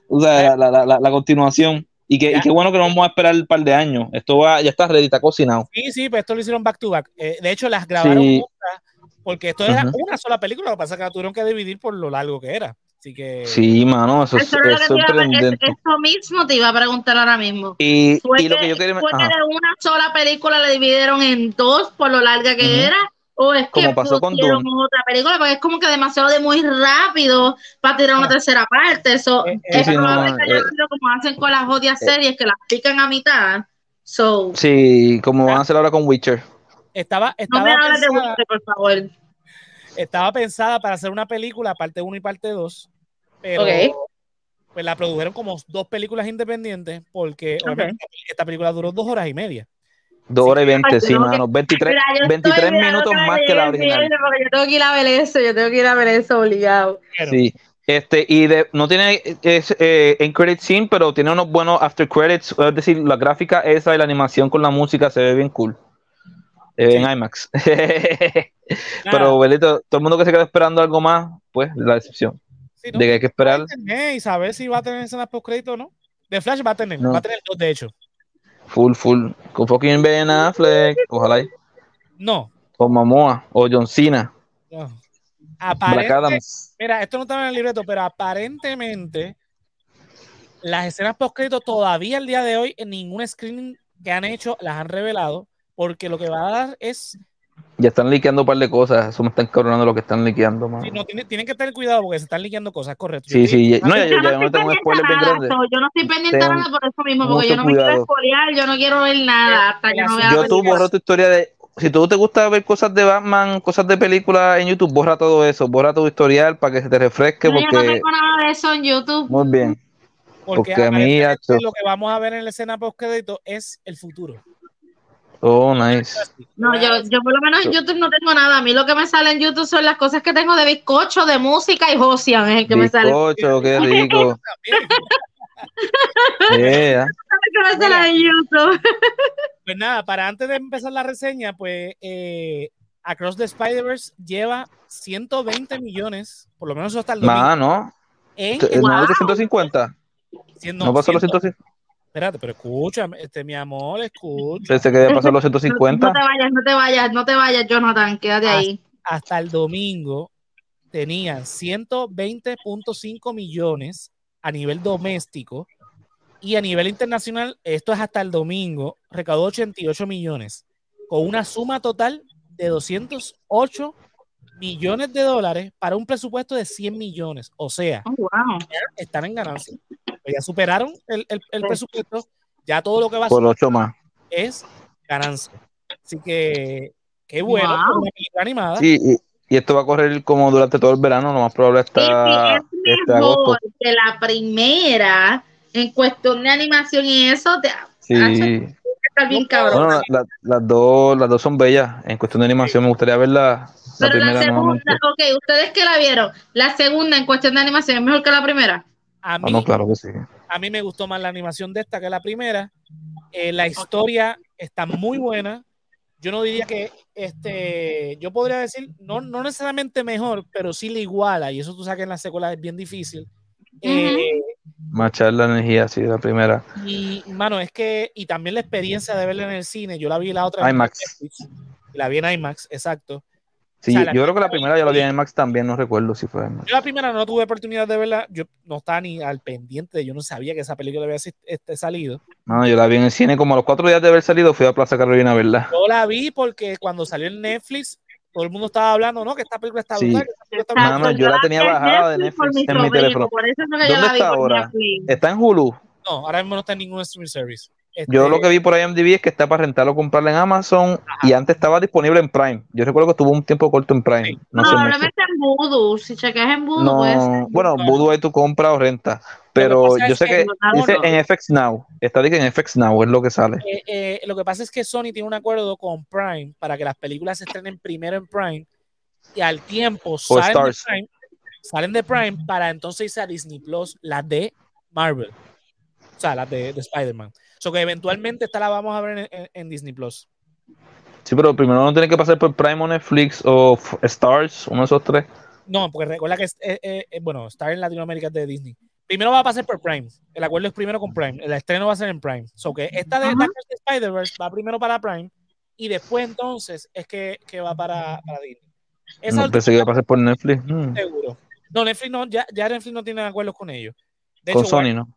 O sea, la, la- la- la continuación. Y que, y qué bueno que no vamos a esperar un par de años. Esto va, ya está ready, está cocinado. Sí, sí, pero esto lo hicieron back to back. Eh, de hecho, las grabaron Sí. juntas, porque esto era una sola película. Lo que pasa es que la tuvieron que dividir por lo largo que era. Así que. Sí, mano, eso es, Eso, es que iba sorprendente. es- eso mismo te iba a preguntar ahora mismo. Y, ¿Fue, y lo que, que yo quería. fue que ajá. de una sola película la dividieron en dos por lo larga que era? ¿O es que Como pasó con otra película? Porque es como que demasiado de muy rápido para tirar una Ah. tercera parte. Eso Eh, eh, es Sí, no, probable no, que haya eh, como hacen con las odias series, que las pican a mitad. So, Sí, como van a hacer ahora con Witcher. Estaba, no me hables de Witcher, por favor. estaba pensada para hacer una película, parte 1 y parte 2. Pero Ok. pues la produjeron como dos películas independientes, porque obviamente esta película duró dos horas y media. Dos horas y veinte, sí, que- mano. 23, Mira, yo 23 estoy mirando minutos más que la original. Porque yo tengo que ir a ver eso, yo tengo que ir a ver eso obligado. Sí. Este, y de, no tiene es, eh, en credit scene, pero tiene unos buenos after credits. Es decir, la gráfica esa y la animación con la música se ve bien cool. Eh, En IMAX. pero, Belito, todo el mundo que se queda esperando algo más, pues, la decepción. sí, ¿no? De que hay que esperar. Y saber si va a tener escenas post crédito o no. De Flash va a tener, No. va a tener dos, de hecho. Full, full. Con fucking Ben Affleck. Ojalá. y- No. O Mamoa. O John Cena. no. Aparente-. Mira, esto no estaba en el libreto, pero aparentemente las escenas post todavía el día de hoy en ningún screening que han hecho las han revelado, porque lo que va a dar es Ya están liqueando un par de cosas. Eso me está encabronando lo que están liqueando, mano. Sí, no, tiene- tienen que tener cuidado porque se están liqueando cosas, correcto. Sí, Yo sí. No, ya, yo ya, ya no no tengo un estoy spoiler bien grande. yo no estoy pendiente Ten nada por eso mismo, porque yo no me quiero cuidado. espolear, yo no quiero ver nada hasta que no vea Yo tú borro tu historia de. Si tú te gusta ver cosas de Batman, cosas de películas en YouTube, borra todo eso. Borra tu historial para que se te refresque. No, yo no Porque. tengo nada de eso en YouTube. Muy bien. porque porque a mí, lo que vamos a ver en la escena post crédito es el futuro. Oh, nice. No, yo, yo por lo menos en YouTube no tengo nada. A mí lo que me sale en YouTube son las cosas que tengo de bizcocho, de música y Josian es el que me sale. Bizcocho, qué rico. Yeah. que me sale en YouTube. Pues nada, para antes de empezar la reseña, pues eh, Across the Spider-Verse lleva 120 millones, por lo menos eso hasta el domingo. Más, ¿no? en ¿No es de 150? siendo- ¿No pasó los siendo- 150? Espérate, pero escúchame, este, mi amor, escucha. Pensé que pasado los No, 150. te vayas, no te vayas, no te vayas, Jonathan, quédate Ah, ahí. Hasta el domingo tenían 120.5 millones a nivel doméstico y a nivel internacional, esto es hasta el domingo, recaudó 88 millones, con una suma total de 208 millones de dólares para un presupuesto de 100 millones. O sea, Oh, wow. están en ganancia. Ya superaron el, el- el presupuesto, ya todo lo que va a Por 8 más. es ganancia. Así que, qué bueno, Wow. por una película animada. Sí, y, y esto va a correr como durante todo el verano, lo más probable está es este agosto. mejor que la primera en cuestión de animación y eso, te Sí. está bien cabrón. Bueno, la- la- las, dos, las dos son bellas. En cuestión de animación, me gustaría ver la, la Pero la nuevamente. segunda, ok, ustedes que la vieron, la segunda en cuestión de animación es mejor que la primera. A Ah, mí, no, claro que sí. a mí me gustó más la animación de esta que la primera. Eh, la historia está muy buena. Yo no diría que este, yo podría decir, no, no necesariamente mejor, pero sí le iguala. Y eso tú sabes que en la secuela es bien difícil. Eh, Machar la energía, sí, la primera. y, mano, es que, y también la experiencia de verla en el cine. Yo la vi la otra vez en IMAX. La vi en IMAX, exacto. Sí, O sea, la yo creo que la primera ya la vi en IMAX también, no recuerdo si fue IMAX. Yo la primera no tuve oportunidad de verla, yo no estaba ni al pendiente, yo no sabía que esa película había este, salido. No, yo la vi en el cine como a los cuatro días de haber salido, fui a Plaza Carolina a verla. Yo la vi porque cuando salió en Netflix, todo el mundo estaba hablando, ¿no? Que esta película está Sí. brutal. está Mano, brutal. yo la tenía bajada de Netflix en mi teléfono. Por eso es lo que yo ¿Dónde está ahora? Está en Hulu. No, ahora mismo no está en ningún streaming service. Este, Yo lo que vi por IMDb es que está para rentarlo o comprarlo en Amazon y antes estaba disponible en Prime. Yo recuerdo que estuvo un tiempo corto en Prime. No. Probablemente en Voodoo, si chequeas en Voodoo, puede ser. No, bueno, No. Voodoo ahí tú compras o rentas. Pero yo sé que dice no. en FX Now. Está en FX Now es lo que sale. eh, eh, lo que pasa es que Sony tiene un acuerdo con Prime para que las películas se estrenen primero en Prime y al tiempo salen de. Prime, salen de Prime para entonces irse a Disney Plus, las de Marvel. O sea, las de, de Spider-Man. O sea, que eventualmente esta la vamos a ver en, en- en Disney Plus. Sí, pero primero no tiene que pasar por Prime o Netflix o Stars, uno de esos tres. No, porque recuerda que, es, eh, eh, eh, bueno, Star en Latinoamérica es de Disney. Primero va a pasar por Prime. El acuerdo es primero con Prime. El estreno va a ser en Prime. So que esta de, Ajá. Dark Knight Spider-Verse va primero para Prime y después entonces es que, que va para, para Disney. Esa No, última pensé que iba a pasar por Netflix. Mm, seguro. No, Netflix no, ya, ya Netflix no tiene acuerdos con ellos. De Con hecho, Sony, Warner- ¿no?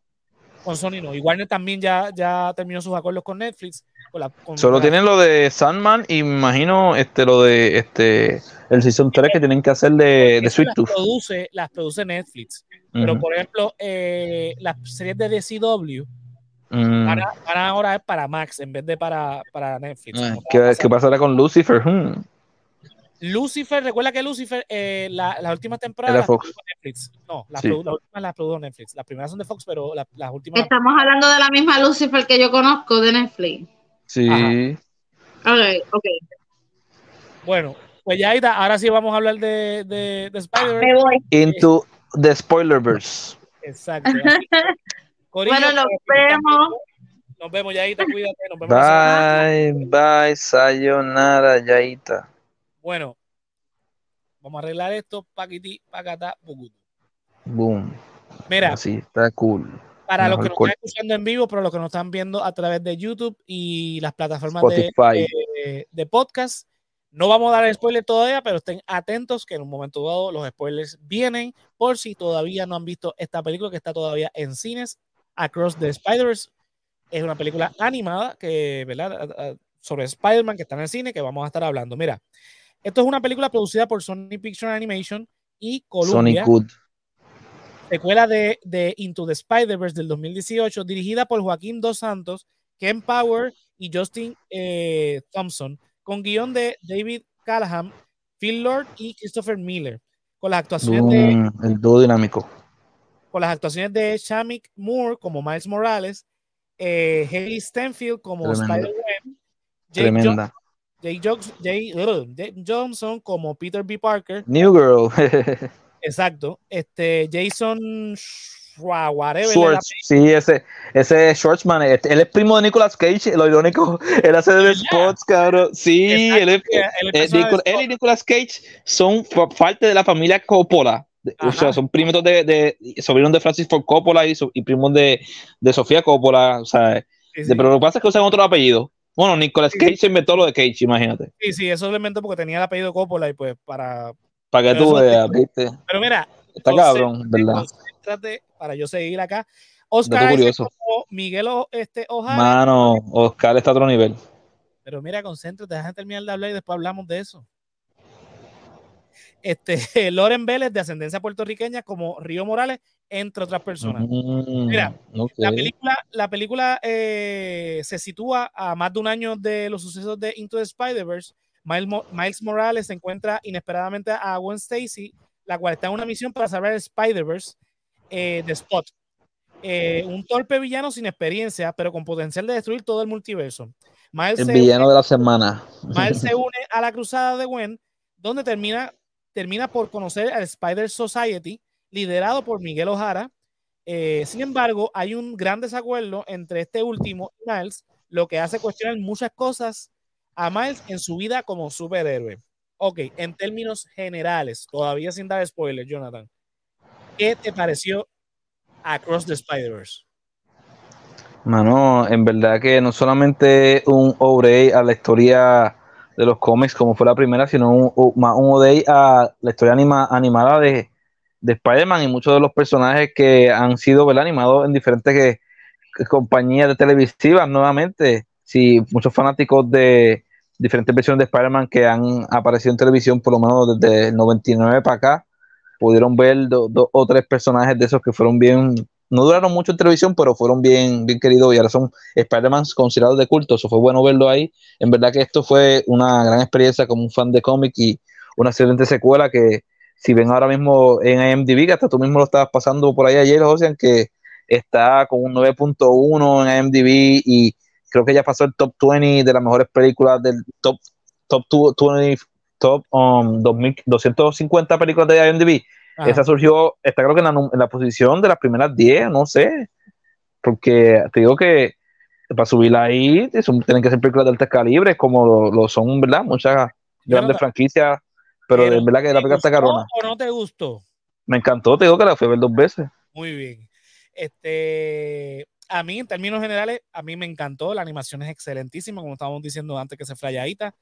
Con Sony no. Y Warner también ya, ya terminó sus acuerdos con Netflix. Con la, con Solo la- tienen lo de Sandman y me imagino este lo de este el Season 3 que tienen que hacer de, de Sweet las Tooth. produce, las produce Netflix. Pero por ejemplo, eh, las series de DCW Mm. van, a- van ahora es para Max en vez de para, para Netflix. Ah, ¿Qué, qué pasará con Lucifer? Hmm. Lucifer, recuerda que Lucifer, eh, la- las últimas temporadas Era las Fox. Netflix. No, las, Sí. produ- las últimas las produjo Netflix. Las primeras son de Fox, pero la- las últimas. Estamos hablando de la misma Lucifer que yo conozco de Netflix. Sí. Ajá. Ok, ok. Bueno, pues ya ahí está. Ahora sí vamos a hablar de, de, de Spider-Man. Me voy. Into the Spoilerverse. Exacto. Corillo, Bueno, nos están vemos. Nos vemos, Yaita, cuídate. Nos vemos. Bye, bye, sayonara, Yaita. Bueno, vamos a arreglar esto. Paquiti, pacata, pucutu. Boom. Mira, Así, está cool. para los que nos están escuchando en vivo, pero los que nos están viendo a través de YouTube y las plataformas de, de- de podcast, no vamos a dar spoiler todavía, pero estén atentos que en un momento dado los spoilers vienen por si todavía no han visto esta película que está todavía en cines. Across the Spider-Verse es una película animada que, ¿verdad? Sobre Spider-Man que está en el cine que vamos a estar hablando. Mira, esto es una película producida por Sony Picture Animation y Columbia. Sonic Good. Secuela de, de Into the Spider-Verse del 2018, dirigida por Joaquín Dos Santos, Ken Power y Justin eh, Thompson, con guion de David Callahan, Phil Lord y Christopher Miller, con las actuaciones de el dúo dinámico. con las actuaciones de Shamik Moore como Miles Morales, eh, Haley Stenfield como. Spider-Man, Jake, Jokes- Jake Johnson como Peter B. Parker, New Girl. exacto, este Jason Schwartz. Sí, ese, ese Schwartzman. este, Él es primo de Nicolas Cage. Lo irónico, él hace de spots, cabrón. Sí, Exacto, él es. el eh, él y Nicolas Cage son parte de la familia Coppola. O sea, son primos de, de sobrinos de Francis Ford Coppola y, so- y primos de, de Sofía Coppola. O sea, Sí, de- sí. pero lo que pasa es que usan otro apellido. Bueno, Nicolas. Cage se inventó lo de Cage, imagínate. Sí, sí, eso lo inventó porque tenía el apellido Coppola y pues para... Para que tú veas, ¿viste? Pero mira, Está Entonces, cabrón, ¿verdad? concéntrate para yo seguir acá. Oscar curioso. Miguel O- este, Ojara. Mano, Oscar está a otro nivel. Pero mira, concéntrate, deja terminar de hablar y después hablamos de eso. Este, Loren Vélez, de ascendencia puertorriqueña, como Río Morales, entre otras personas. Mm, Mira. La película, la película eh, se sitúa a más de un año de los sucesos de Into the Spider-Verse. Miles, Mo- Miles Morales se encuentra inesperadamente a Gwen Stacy, la cual está en una misión para salvar el Spider-Verse eh, de Spot. Eh, un torpe villano sin experiencia, pero con potencial de destruir todo el multiverso. Miles El villano de la semana. Miles se une a la cruzada de Gwen, donde termina, termina por conocer al Spider Society, liderado por Miguel Ojara. Eh, sin embargo, hay un gran desacuerdo entre este último y Miles, lo que hace cuestionar muchas cosas a Miles en su vida como superhéroe. Ok, en términos generales, todavía sin dar spoilers, Jonathan, ¿qué te pareció Across the Spider-Verse? Mano, en verdad que no solamente un ODA a la historia de los cómics como fue la primera, sino un, un- un a la historia anima- animada de, de Spider-Man y muchos de los personajes que han sido ¿verdad? animados en diferentes que compañías de televisivas nuevamente. Sí, muchos fanáticos de diferentes versiones de Spider-Man que han aparecido en televisión por lo menos desde el 99 para acá, pudieron ver do- dos o tres personajes de esos que fueron bien no duraron mucho en televisión, pero fueron bien, bien queridos y ahora son Spider-Man considerados de culto. Eso fue bueno verlo ahí. En verdad que esto fue una gran experiencia como un fan de cómic y una excelente secuela que si ven ahora mismo en IMDb, que hasta tú mismo lo estabas pasando por ahí ayer, Ocean, que está con un 9.1 en IMDb y creo que ya pasó el top 20 de las mejores películas del top, top 20, top um, 2000, 250 películas de IMDb. Ajá. Esa surgió, está creo que en la, en la posición de las primeras 10, no sé. Porque te digo que para subirla ahí son- tienen que ser películas de alto calibre, como lo, lo son, ¿verdad? Muchas grandes franquicias. Pero, de verdad que la ¿te película está carona. ¿O no te gustó? Me encantó, te digo que la fui a ver dos veces. Muy bien. Este, a mí, en términos generales, a mí me encantó. La animación es excelentísima, como estábamos diciendo antes que se frayadita.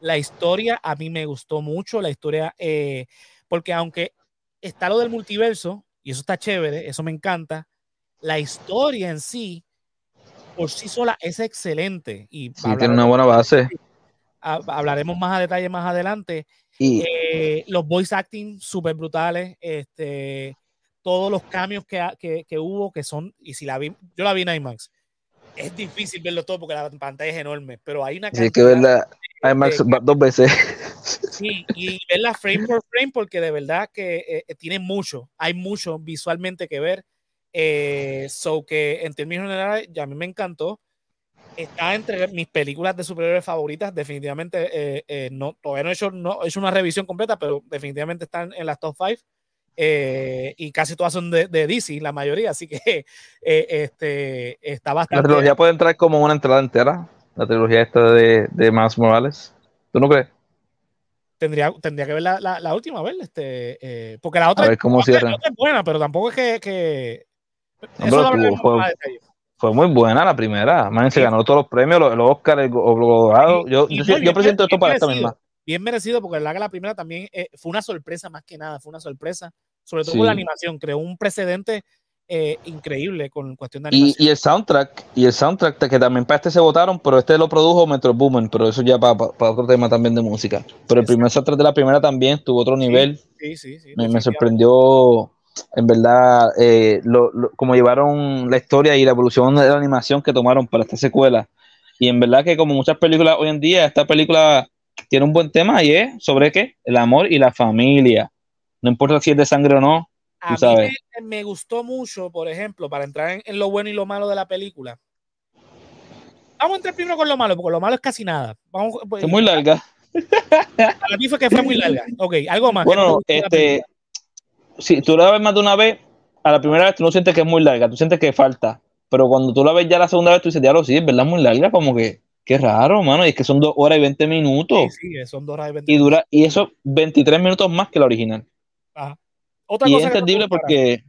La historia a mí me gustó mucho. La historia, eh, porque aunque está lo del multiverso, y eso está chévere, eso me encanta, la historia en sí, por sí sola, es excelente. Y Sí, tiene una buena base. ha- hablaremos más a detalle más adelante. Y Eh, los voice acting súper brutales, este, todos los cambios que, que, que hubo, que son, y si la vi, yo la vi en IMAX, es difícil verlo todo porque la pantalla es enorme, pero hay una sí, hay que verla IMAX de- va- dos veces. sí, y verla frame por frame porque de verdad que eh, tiene mucho, hay mucho visualmente que ver, eh, so que en términos generales ya a mí me encantó, está entre mis películas de superhéroes favoritas, definitivamente, eh, eh, no, todavía no he, hecho, no he hecho una revisión completa, pero definitivamente están en las top 5. y casi todas son de, de DC, la mayoría, así que eh, este, está La bastante. trilogía puede entrar como una entrada entera. La trilogía esta de, de Miles Morales. ¿Tú no crees? Tendría, tendría que ver la, la, la última, ver, este, eh, porque la otra, A ver cómo la otra- es buena, pero tampoco es que. que eso fue- a muy buena la primera. Man, se Sí. ganó todos los premios, los, los Oscar, el, Go- los Dorado. Yo, yo, yo presento esto para esta misma. bien merecido porque la la primera también eh, fue una sorpresa más que nada, fue una sorpresa, sobre todo Sí. con la animación, creó un precedente eh, increíble con cuestión de animación. y el soundtrack, y el soundtrack que también para este se votaron, pero este lo produjo Metro Boomin, pero eso ya para, otro tema también de música. Pero el primer soundtrack de la primera también tuvo otro nivel. sí, sí, sí. Me, sorprendió, en verdad, eh, lo, lo- como llevaron la historia y la evolución de la animación que tomaron para esta secuela. Y en verdad que como muchas películas hoy en día, esta película tiene un buen tema y es sobre qué? El amor y la familia. No importa si es de sangre o no. A mí me, me gustó mucho, por ejemplo, para entrar en, en lo bueno y lo malo de la película. Vamos a entrar primero con lo malo, porque lo malo es casi nada. Vamos, pues, Es muy larga. Para ti fue que fue muy larga. Ok, algo más. ¿Qué te Bueno, este, si tú la ves más de una vez, a la primera vez tú no sientes que es muy larga, tú sientes que falta. Pero cuando tú la ves ya la segunda vez, tú dices, diablo, sí, es verdad, muy larga, como que, qué raro, mano. Y es que son dos horas y 20 minutos. Sí, sí, son dos horas y veinte Y dura, y eso 23 minutos más que la original. Otra Y es cosa te entendible porque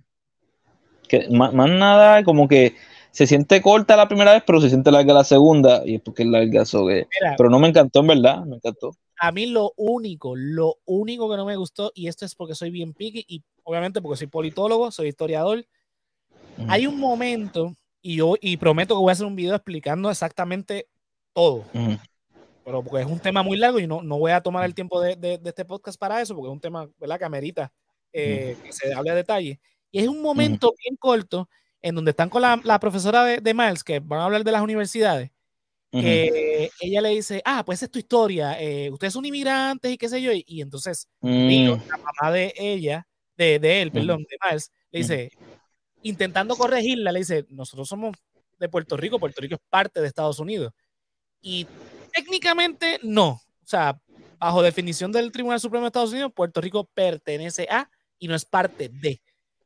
que más, más nada, como que se siente corta la primera vez, pero se siente larga la segunda. Y es porque es larga eso que- Mira, Pero no me encantó, en verdad, me encantó. a mí lo único, lo único que no me gustó, y esto es porque soy bien picky, y obviamente porque soy politólogo, soy historiador, Ujú. hay un momento, y yo y prometo que voy a hacer un video explicando exactamente todo, Ujú. pero porque es un tema muy largo y no, no voy a tomar el tiempo de, de- de este podcast para eso, porque es un tema ¿verdad? que amerita eh, que se hable a detalle. Y es un momento bien corto en donde están con la, la profesora de, de Miles, que van a hablar de las universidades, que ella le dice, ah, pues esa es tu historia, eh, ustedes son inmigrantes y qué sé yo, y, y entonces Mm, la mamá de ella, de, de él, perdón, de Miles, le dice, intentando corregirla, le dice, nosotros somos de Puerto Rico, Puerto Rico es parte de Estados Unidos. Y técnicamente no, o sea, bajo definición del Tribunal Supremo de Estados Unidos, Puerto Rico pertenece a y no es parte de.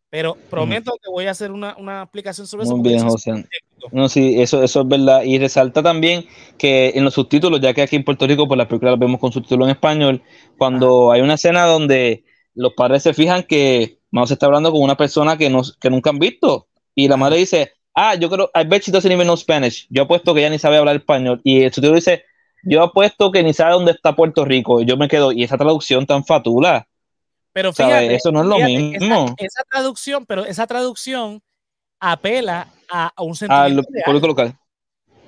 Pero prometo que voy a hacer una, una explicación sobre eso. Muy bien, es José. No, sí, eso, eso es verdad. Y resalta también que en los subtítulos, ya que aquí en Puerto Rico, pues las películas las vemos con subtítulos en español, cuando hay una escena donde los padres se fijan que Mao se está hablando con una persona que, no, que nunca han visto. Y la madre dice, ah, yo creo, I bet she doesn't even know Spanish. Yo apuesto que ella ni sabe hablar español. Y el subtítulo dice, yo apuesto que ni sabe dónde está Puerto Rico. Y yo me quedo, y esa traducción tan fatula. Pero Eso no es lo mismo. Esa, esa traducción, pero esa traducción apela a, a un Al sentimiento real. público local.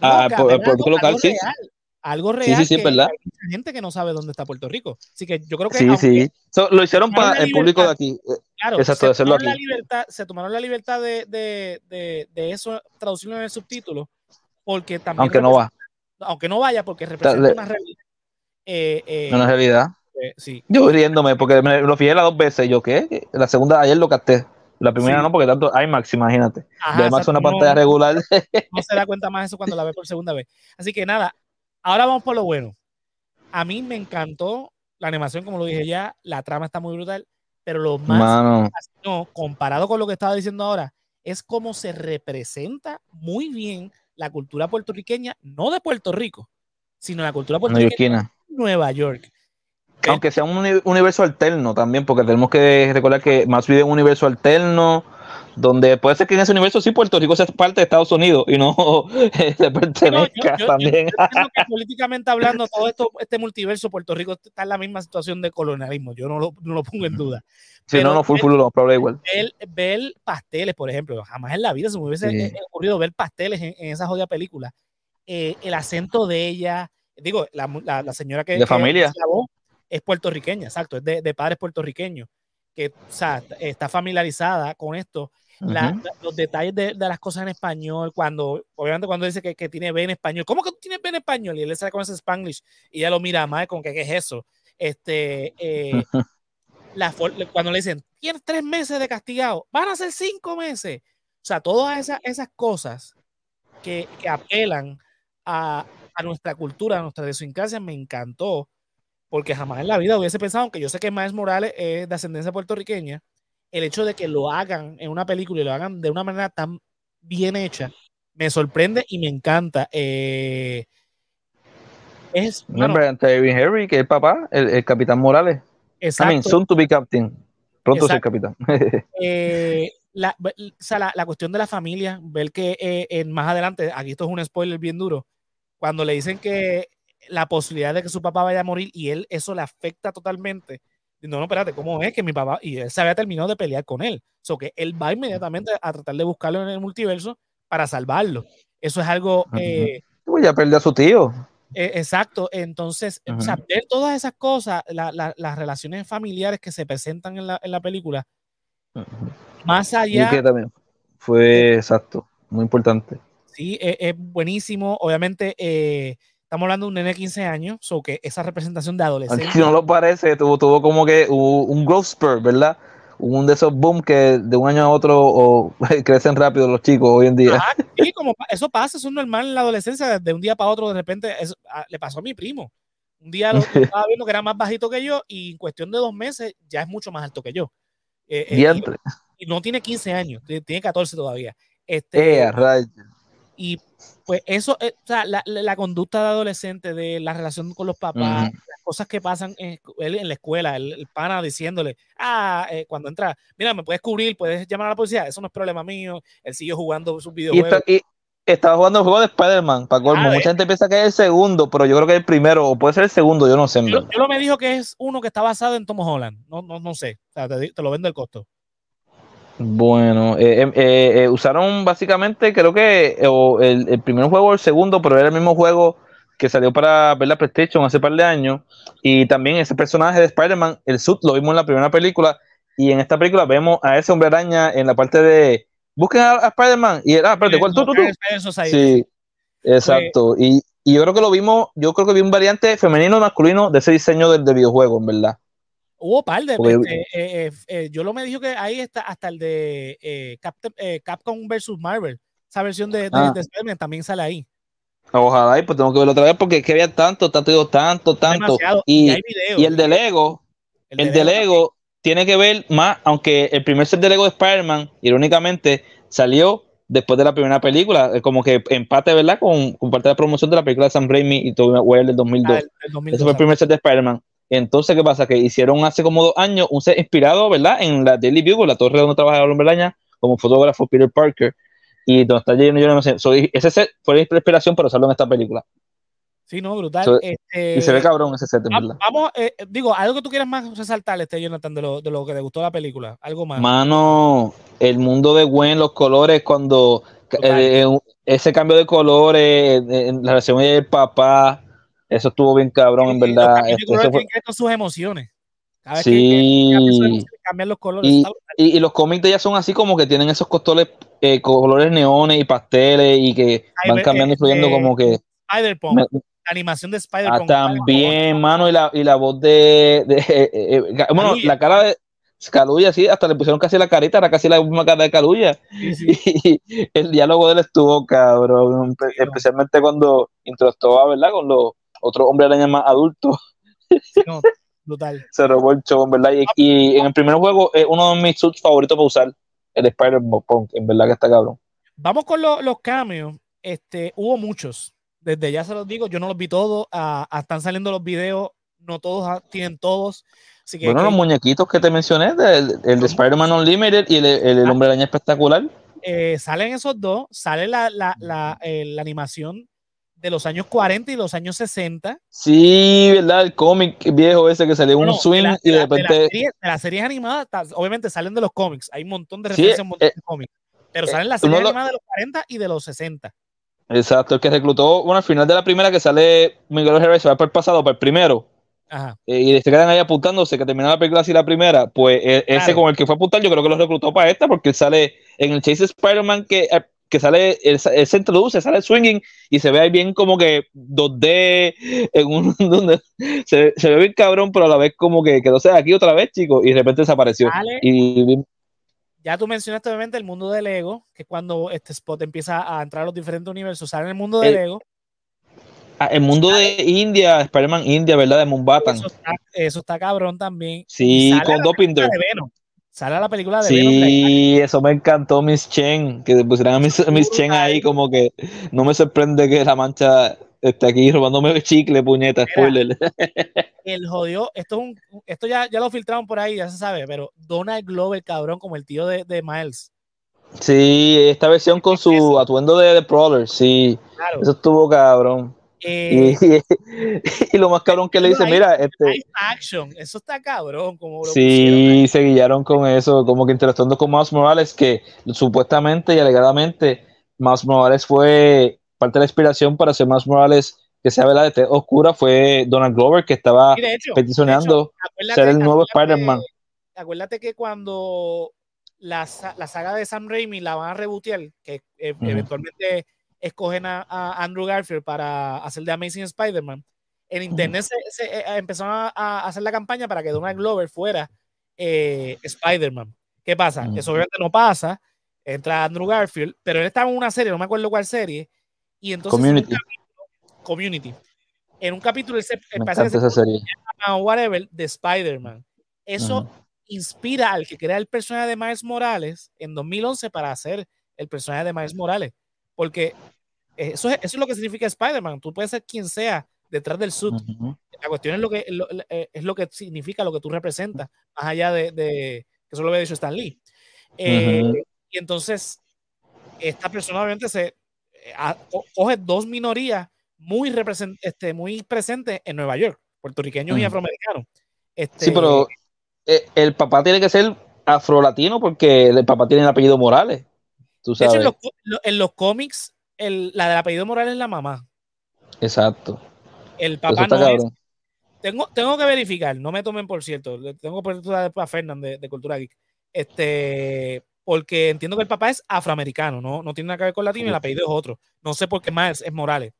No, Ah, público local, algo sí. real, algo real Sí, sí, sí, que ¿verdad? hay mucha gente que no sabe dónde está Puerto Rico. Así que yo creo que Sí, sí. So, lo hicieron para el público de aquí. Eh, claro, Exacto, se tomaron la libertad, se tomaron la libertad de, de, de, de eso, traducirlo en el subtítulo, porque también Aunque no va. aunque no vaya, porque representa le- una realidad. Eh, eh, es realidad. Eh, sí. Yo riéndome, porque me lo fijé las dos veces. Yo, ¿qué? La segunda, ayer lo capté. La primera Sí. no, porque tanto IMAX, imagínate. Ajá, de IMAX una no- pantalla regular. no se da cuenta más eso cuando la ve por segunda vez. Así que nada, ahora vamos por lo bueno. A mí me encantó la animación, como lo dije ya, la trama está muy brutal, pero lo más Mano, no, comparado con lo que estaba diciendo ahora, es cómo se representa muy bien la cultura puertorriqueña, no de Puerto Rico, sino la cultura puertorriqueña de Nueva York. Aunque sea un uni- universo alterno también, porque tenemos que recordar que más vive un universo alterno, donde puede ser que en ese universo sí Puerto Rico sea parte de Estados Unidos y no se No, yo- pertenezca yo- también. yo que políticamente hablando, todo esto, este multiverso, Puerto Rico está en la misma situación de colonialismo. Yo no lo, no lo pongo en duda. Si pero- no, no, full, full, no, probable igual. ver, ver pasteles, por ejemplo, jamás en la vida se me hubiese Sí. ocurrido ver pasteles en, en esa jodida película. Eh, el acento de ella, digo, la, la- la señora que, De familia. Es puertorriqueña, exacto, es de, de padres puertorriqueños, que o sea, está familiarizada con esto. La- los detalles de, de las cosas en español, cuando, obviamente cuando dice que, que tiene B en español, ¿cómo que tú tienes B en español? Y él le sale con ese spanglish y ella lo mira más como que, ¿qué es eso? Este, eh, la cuando le dicen, tienes tres meses de castigado, van a ser cinco meses. O sea, todas esas, esas cosas que, que apelan a, a nuestra cultura, a nuestra idiosincrasia, me encantó, porque jamás en la vida hubiese pensado, aunque yo sé que Miles Morales es de ascendencia puertorriqueña, el hecho de que lo hagan en una película y lo hagan de una manera tan bien hecha, me sorprende y me encanta. Eh, es, bueno, Evan Harry, que es el papá, el, el capitán Morales. I mean, exacto. soon to be captain. Pronto ser Exacto. capitán. eh, la, o sea, la, la cuestión de la familia, ver que eh, en más adelante, aquí esto es un spoiler bien duro, cuando le dicen que la posibilidad de que su papá vaya a morir y él eso le afecta totalmente, No, no, espérate, ¿cómo es que mi papá, y él se había terminado de pelear con él? So que él va inmediatamente a tratar de buscarlo en el multiverso para salvarlo. Eso es algo... Eh, Uy, ya perdió a su tío. eh, exacto, entonces, o sea, ver todas esas cosas, la- la- las relaciones familiares que se presentan en la, en la película, más Y allá, que también fue exacto, muy importante. sí, es, es buenísimo. Obviamente, eh, estamos hablando de un nene de 15 años, so que esa representación de adolescente. Aunque no lo parece, tuvo, tuvo como que un, un growth spurt, ¿verdad? Un de esos boom que de un año a otro o, crecen rápido los chicos hoy en día. Ajá, sí, como eso pasa, eso es normal en la adolescencia, de un día para otro, de repente, eso, ah, le pasó a mi primo. Un día lo, lo estaba viendo que era más bajito que yo y en cuestión de dos meses ya es mucho más alto que yo. Eh, eh, y, no tiene 15 años, tiene- tiene 14 todavía. Este, Eh, y pues eso, eh, o sea, la, la- conducta de adolescente, de la relación con los papás, las cosas que pasan en, en la escuela, el, el pana diciéndole, ah, eh, cuando entra, mira, me puedes cubrir, puedes llamar a la policía, eso no es problema mío, él sigue jugando sus Y, videojuegos. y estaba jugando el juego de Spider-Man, para colmo. Ah, de- Mucha gente piensa que es el segundo, pero yo creo que es el primero, o puede ser el segundo, yo no sé. Yo, yo me dijo que es uno que está basado en Tom Holland. No, no, no sé. O sea, te, te lo vendo el costo. Bueno, eh, eh, eh, eh, usaron básicamente, creo que eh, o el, el primer juego o el segundo, pero era el mismo juego que salió para ver la PlayStation hace par de años. Y también ese personaje de Spider-Man, el suit, lo vimos en la primera película. Y en esta película vemos a ese hombre araña en la parte de busquen a, a Spider-Man. Y era, ah, espérate, ¿cuál tú, tú, tú? Sí, exacto. Y, y yo creo que lo vimos, yo creo que vi un variante femenino masculino de ese diseño del, del videojuego, en verdad. Hubo par de. Porque- eh, eh, eh, yo lo me dijo que ahí está hasta el de Captain- Capcom versus Marvel. Esa versión de, de, Ah. de Spider-Man también sale ahí. Ojalá, y pues tengo que verlo otra vez porque es que había tanto, tanto, digo, tanto, tanto. Y, hay videos. y el de Lego, el de Lego tiene que ver más, aunque el primer set de Lego de Spider-Man, irónicamente, salió después de la primera película, como que empate, ¿verdad? Con, con parte de la promoción de la película de Sam Raimi y Tobey Maguire del 2002. Ah, el- el 2002, Ese fue el primer set de Spider-Man. Entonces, ¿qué pasa? Que hicieron hace como dos años un set inspirado, ¿verdad? En la Daily Bugle, la torre donde trabajaba el hombre araña, como fotógrafo Peter Parker. Y donde está J. Jonah Jameson. So, ese set fue la inspiración para usarlo en esta película. Sí, no, brutal. So- Este, Y se ve cabrón ese set, verdad. Vamos, eh, digo, algo que tú quieras más resaltar, este Jonathan, de lo, de lo que te gustó la película. Algo más. Mano, el mundo de Gwen, los colores, cuando eh, eh, ese cambio de colores, eh, la relación del papá, eso estuvo bien cabrón, en Y verdad. de Este, fue- tienen que con sus emociones. Cada Sí. que cambian los colores. Y, y, y los cómics de ella son así como que tienen esos colores, eh, colores neones y pasteles y que Ay, van cambiando, eh, fluyendo eh, como que... Spider-Punk, la animación de ah, Spider-Punk. también, mano, y la, y la voz de... de- eh, bueno, Caluya. la cara de... Caluya, sí, hasta le pusieron casi la carita, era casi la misma cara de Caluya. Sí, sí, Y el diálogo de él estuvo cabrón, especialmente cuando interactuaba, ¿verdad? Con los otros hombres araña más adultos, sí, no, brutal. se robó el show, en verdad. Y, y en el primer juego es uno de mis suits favoritos para usar, el Spider-Man Punk, en verdad que está cabrón. Vamos con lo- los cambios. Este, hubo muchos. Desde ya se los digo, yo no los vi todos. ah, ah, están saliendo los videos. No todos ah, tienen todos. Así que, Bueno, que, los muñequitos que te mencioné, del- el, de Spider-Man Unlimited y el, el, el hombre araña espectacular. eh, salen esos dos. Sale la, la, la, eh, la animación de los años 40 y los años 60. Sí, ¿verdad? El cómic viejo ese que salió en Bueno, un swing de, la- y de de repente... de las series animadas, obviamente salen de los cómics. Hay un montón de Sí, referencias, un montón eh, de cómics. Pero eh, salen las series lo- animadas de los 40 y de los 60. Exacto, el que reclutó, bueno, al final de la primera que sale Miguel Ojeda, se va para el pasado, para el primero. Ajá. eh, y se quedan ahí apuntándose que termina la película así la primera, pues eh, ese con el que fue a apuntar, yo creo que lo reclutó para esta, porque él sale en el Chase Spider-Man que, eh, que sale, él, él se introduce, sale swinging y se ve ahí bien como que 2D, en un, donde se, se ve bien cabrón, pero a la vez como que quedó sea, aquí otra vez, chicos, y de repente desapareció. Y, Ya tú mencionaste obviamente el mundo de Lego, que es cuando este spot empieza a entrar a los diferentes universos. Sale en el mundo de El- Lego. ah, el mundo de India, Spider-Man India, ¿verdad? De Moonbatan. Eso está, eso está cabrón también. Sí, con Dopinder. de Venom. Sale la película de de Sí, eso me encantó, Miss Chen, que pusieran a Miss, Miss Chen ahí como que no me sorprende que la mancha esté aquí robándome chicle, puñeta, spoiler. El jodió, esto es un, esto ya, ya lo filtraron por ahí, ya se sabe, pero Donald Glover, cabrón, como el tío de, de Miles. Sí, esta versión con su atuendo de The Prowler, sí, Claro. eso estuvo cabrón. Eh, Y, y lo más cabrón que le dice, mira, este, action, eso está cabrón. Como lo sí, se guiaron con eso, como que interactuando con Miles Morales, que supuestamente y alegadamente Miles Morales fue parte de la inspiración para hacer Miles Morales que sea verdad de tez oscura, fue Donald Glover, que estaba hecho, peticionando hecho, ser el nuevo Spider-Man. Acuérdate que cuando la, la saga de Sam Raimi la van a rebotear, que eh, eventualmente escogen a, a Andrew Garfield para hacer de Amazing Spider-Man, en internet se, se, eh, empezaron a, a hacer la campaña para que Donald Glover fuera eh, Spider-Man. ¿Qué pasa? Eso obviamente no pasa. Entra Andrew Garfield, pero él estaba en una serie, no me acuerdo cuál serie, y entonces en un Community. capítulo- Community. En un capítulo él se, parece que se o whatever de Spider-Man. Eso inspira al que crea el personaje de Miles Morales en 2011 para hacer el personaje de Miles Morales. Porque eso es, eso es lo que significa Spider-Man. Tú puedes ser quien sea detrás del suit. La cuestión es lo que, lo- eh, es lo que significa, lo que tú representas, más allá de, de- que eso lo había dicho Stan Lee. Eh. Y entonces, esta persona obviamente se eh, a- co- coge dos minorías muy, represent- este, muy presentes en Nueva York, puertorriqueños y afroamericanos. Este, Sí, pero eh, el papá tiene que ser afrolatino porque el papá tiene el apellido Morales. Tú de hecho, en los, en los cómics, el- la del apellido Morales es la mamá. Exacto. El papá no es. cabrón. Tengo, tengo que verificar, no me tomen por cierto. le Tengo por para Fernand de, de Cultura Geek. Este, porque entiendo que el papá es afroamericano, no, no tiene nada que ver con latino y el apellido es otro. No sé por qué más es Morales.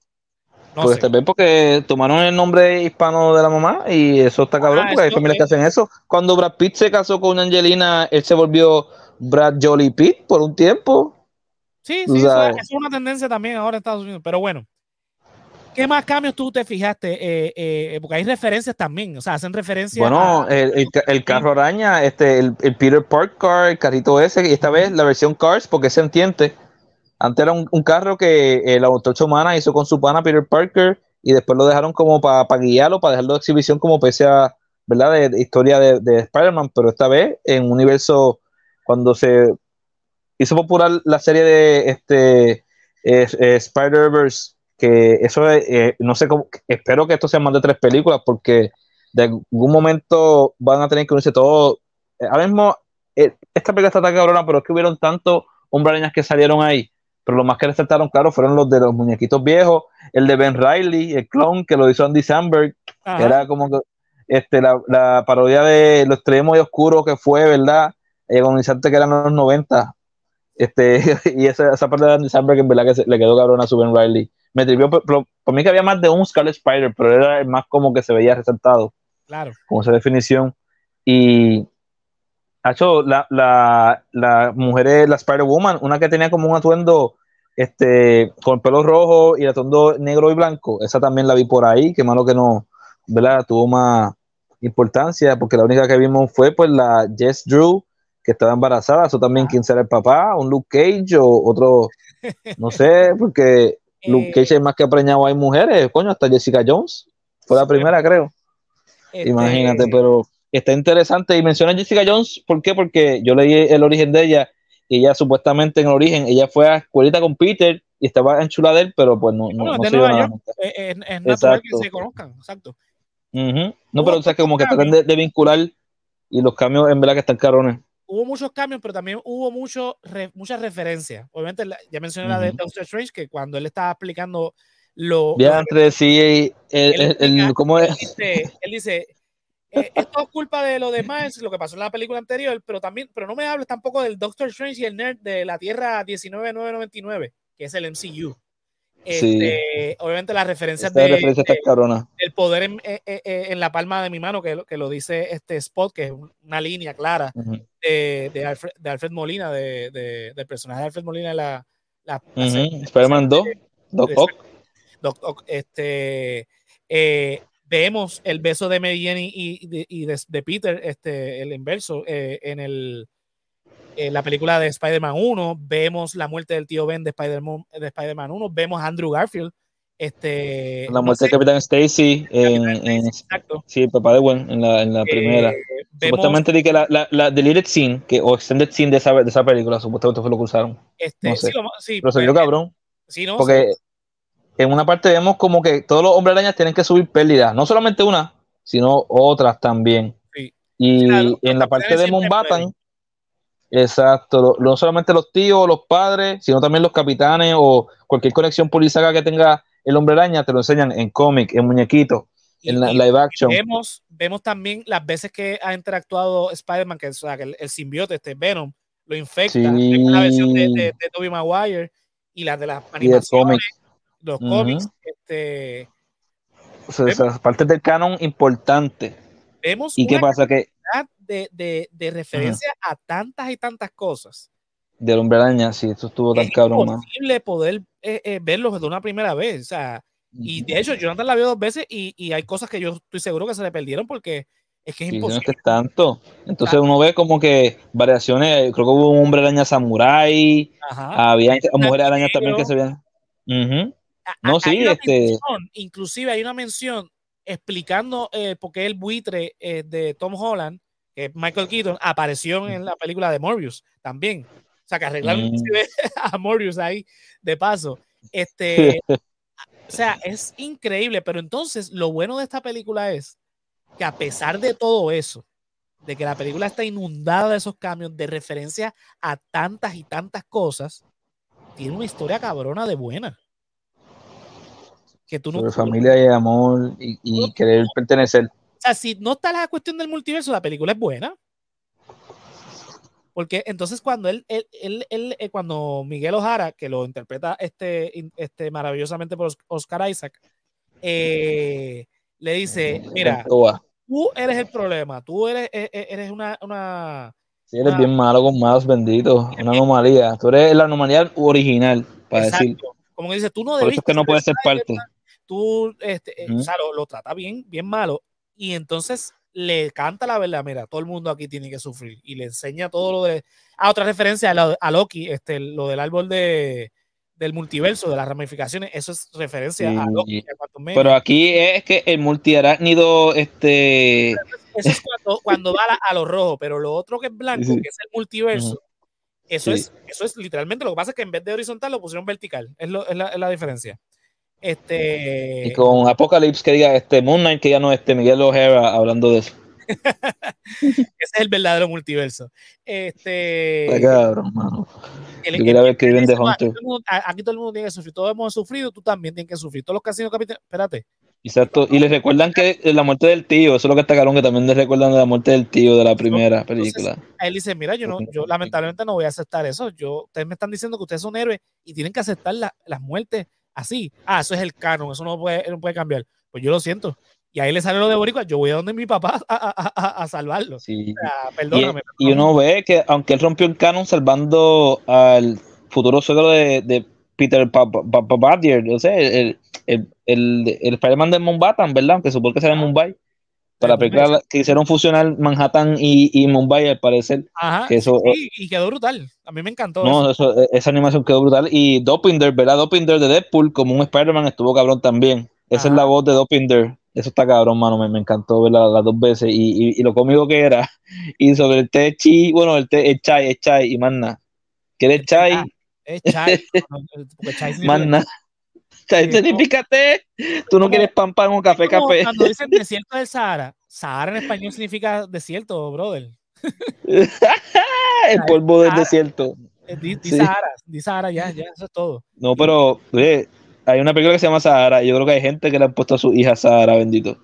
No pues vez porque tomaron el nombre hispano de la mamá y eso está cabrón, Ah, porque hay familias que hacen eso. Cuando Brad Pitt se casó con Angelina, él se volvió Brad Jolly Pitt por un tiempo. Sí, sí, eso, es una tendencia también ahora en Estados Unidos. Pero bueno, ¿qué más cambios tú te fijaste? Eh, eh, porque hay referencias también, o sea, hacen referencia Bueno, a- el, el ca- el carro araña, este, el, el Peter Park car, el carrito ese, y esta vez la versión Cars, porque se entiende. Antes era un, un carro que eh, la autocha humana hizo con su pana Peter Parker y después lo dejaron como para guiarlo, para dejarlo de exhibición como pese a, ¿verdad? De, de historia de, de Spider-Man, pero esta vez en un universo, cuando se hizo popular la serie de este eh, eh, Spider-Verse, que eso es, eh, no sé cómo, espero que esto sea más de tres películas porque de algún momento van a tener que unirse todos. Eh, Ahora mismo, eh, esta película está tan cabrona, pero es que hubieron tantos hombres arañas que salieron ahí. Pero los más que resaltaron, claro, fueron los de los muñequitos viejos, el de Ben Riley, el clon que lo hizo Andy Samberg, que era como este, la, la parodia de lo extremo y oscuro que fue, ¿verdad? Agonizante que eran los 90. Este, y esa, esa parte de Andy Samberg en verdad que se- le quedó cabrón a su Ben Riley. Me trivió, pero por mí que había más de un Scarlet Spider, pero era el más como que se veía resaltado Claro. con esa definición. Y hecho la, la, la mujer, la Spider-Woman, una que tenía como un atuendo este, con el pelo rojo y el atuendo negro y blanco, esa también la vi por ahí, que malo que no, ¿verdad? Tuvo más importancia, porque la única que vimos fue pues la Jess Drew, que estaba embarazada, eso también quién será el papá, un Luke Cage o otro, no sé, porque Luke Eh, Cage es más que preñado hay mujeres, coño, hasta Jessica Jones, fue la primera creo. este, Imagínate, pero está interesante. Y menciona a Jessica Jones, ¿por qué? Porque yo leí el origen de ella y ella supuestamente en el origen, ella fue a escuelita con Peter y estaba enchulada de él, pero pues no, no, no se nada York. nunca. eh, Es, es natural que se conozcan, exacto. No, pero o sea, que como que tratan de, de vincular y los cambios en verdad que están carones. Hubo muchos cambios, pero también hubo mucho, re- muchas referencias. Obviamente, ya mencioné la de. Doctor Strange, que cuando él estaba explicando lo, Ya entre sí, el, el, ¿cómo es? dice, él dice, eh, esto es culpa de lo demás, lo que pasó en la película anterior, pero también, pero no me hables tampoco del Doctor Strange y el nerd de la Tierra 19999, que es el MCU. Sí. Este, Obviamente las referencias de, referencia de- del poder en, eh, eh, eh, en la palma de mi mano, que, lo- que lo dice este Spot, que es una línea clara de, de Alfred, de Alfred Molina, de, de- del personaje de Alfred Molina en la, la, Ujú. serie- Spider-Man 2, Doc Ock. Doc Ock, este, eh, vemos el beso de Jane y, y de, y de- de Peter, este, el inverso, eh, en, el, en la película de Spider-Man 1, vemos la muerte del tío Ben de Spider-Man de Spider-Man 1, vemos a Andrew Garfield, este, La no muerte sé, de Capitán Stacy en, en- exacto, sí, el papá de Gwen en la, en la eh, primera. vemos, Supuestamente di que la, la, la deleted scene que, o extended scene de esa, de esa película, supuestamente fue lo que usaron. este, no sé. sí, lo- sí, Pero se pues, vio cabrón. sí, no, Porque en una parte vemos como que todos los hombres arañas tienen que subir pérdidas, no solamente una, sino otras también. Sí. Y Claro, en la parte de Mombatan, exacto, no solamente los tíos o los padres, sino también los capitanes o cualquier conexión policiaca que tenga el hombre araña, te lo enseñan en cómic, en muñequito, Y- en la, live action. vemos, vemos también las veces que ha interactuado Spider-Man, que, o sea, que el, el simbiote, este Venom, lo infecta. Sí. La versión de, de, de Tobey Maguire y las de las animaciones, los cómics. Este, O sea, esas partes del canon importante. vemos ¿Y qué pasa? Que cantidad de, de, de referencia a tantas y tantas cosas. del hombre araña, sí, eso estuvo tan Es cabrón, man. imposible poder eh, eh, verlos de una primera vez. O sea, y de hecho, Jonathan la vio dos veces y, y hay cosas que yo estoy seguro que se le perdieron porque es que es Sí, no es imposible. es tanto. Entonces uno ve como que variaciones, creo que hubo un hombre araña samurai, Ajá. había mujeres arañas también que se veían. Ujú. A- No, sí, este- mención, inclusive hay una mención explicando eh, por qué el buitre eh, de Tom Holland, que es Michael Keaton, apareció en la película de Morbius también. O sea, que arreglaron Mm. a Morbius ahí de paso. Este, o sea, es increíble, pero entonces lo bueno de esta película es que a pesar de todo eso, de que la película está inundada de esos cambios, de referencia a tantas y tantas cosas, tiene una historia cabrona de buena. Que tú no, Sobre familia y amor y, y querer pertenecer. o sea, si no está la cuestión del multiverso, la película es buena. Porque entonces cuando él, él, él- él, eh, cuando Miguel Ojara, que lo interpreta este, este maravillosamente por Os- Oscar Isaac, eh, le dice, mira, tú eres el problema, tú eres, e- e- eres una, una Sí, eres bien malo con más bendito, una anomalía. Tú eres la anomalía original, para decir. como que dice, tú no Por eso es que no ser puede ser parte. Tú, este, eh, Ujú. o sea, lo, lo trata bien, bien malo, y entonces le canta la verdad, mira, todo el mundo aquí tiene que sufrir, y le enseña todo lo de, ah, otra referencia a, la- a Loki, este, lo del árbol de, del multiverso, de las ramificaciones, eso es referencia a Sí. Loki, a Quantum Mania. Pero aquí es que el multiarácnido, este, eso es cuando, cuando va a, la- a lo rojo, pero lo otro que es blanco, Sí. que es el multiverso, eso, Sí. es, eso es literalmente lo que pasa es que en vez de horizontal lo pusieron vertical, es, lo- es la, es la diferencia. Este, y con Apocalypse que diga este Moon Knight, que ya no este Miguel Ojeda hablando de eso. ese es el verdadero multiverso. Este, Está cabrón, mano. el- el- ver que viven de dice, "No, aquí Hunter. todo el mundo- a- aquí todo el mundo tiene que sufrir, todos hemos sufrido, tú también tienes que sufrir. Todos los casinos capitales, espérate, Exacto. Y les recuerdan que la muerte del tío, eso es lo que está cabrón, que también les recuerdan de la muerte del tío de la primera Entonces, película. él dice, mira, yo no, yo lamentablemente no voy a aceptar eso. Yo, ustedes me están diciendo que ustedes son héroes y tienen que aceptar la- las muertes así. Ah, eso es el canon, eso no puede, no puede cambiar. Pues yo lo siento. Y ahí le sale lo de Boricua, yo voy a donde mi papá a, a- a- a salvarlo. O Sí. Y, perdóname. y uno ve que aunque él rompió el canon salvando al futuro suegro de, de Peter Pa- Pa- Pa- Pavadier, o sea, el, el, el, el Spider-Man de Mombatan, ¿verdad? Aunque supongo que será en Mumbai. Para película que hicieron fusionar Manhattan y, y Mumbai, al parecer. Ajá, que eso- sí, y quedó brutal. A mí me encantó. No, eso- esa animación quedó brutal. Y Dopinder, ¿verdad? Dopinder de Deadpool, como un Spider-Man, estuvo cabrón también. Esa es la voz de Dopinder. Eso está cabrón, mano. Me, me encantó verla las dos veces. Y, y, y lo cómico que era. Y sobre el té chi, bueno, el té, el chai, el chai y más nada. ¿Quieres chai? Es chai. no, porque Sí, significa té. Tú no quieres pan pan o café café. Cuando dicen desierto del Sahara, Sahara en español significa desierto, brother. el polvo del desierto. Eh, Di, di Sí. Sahara, di Sahara, ya, ya, eso es todo. No, pero oye, hay una película que se llama Sahara. y Yo creo que hay gente que le han puesto a su hija Sahara, bendito.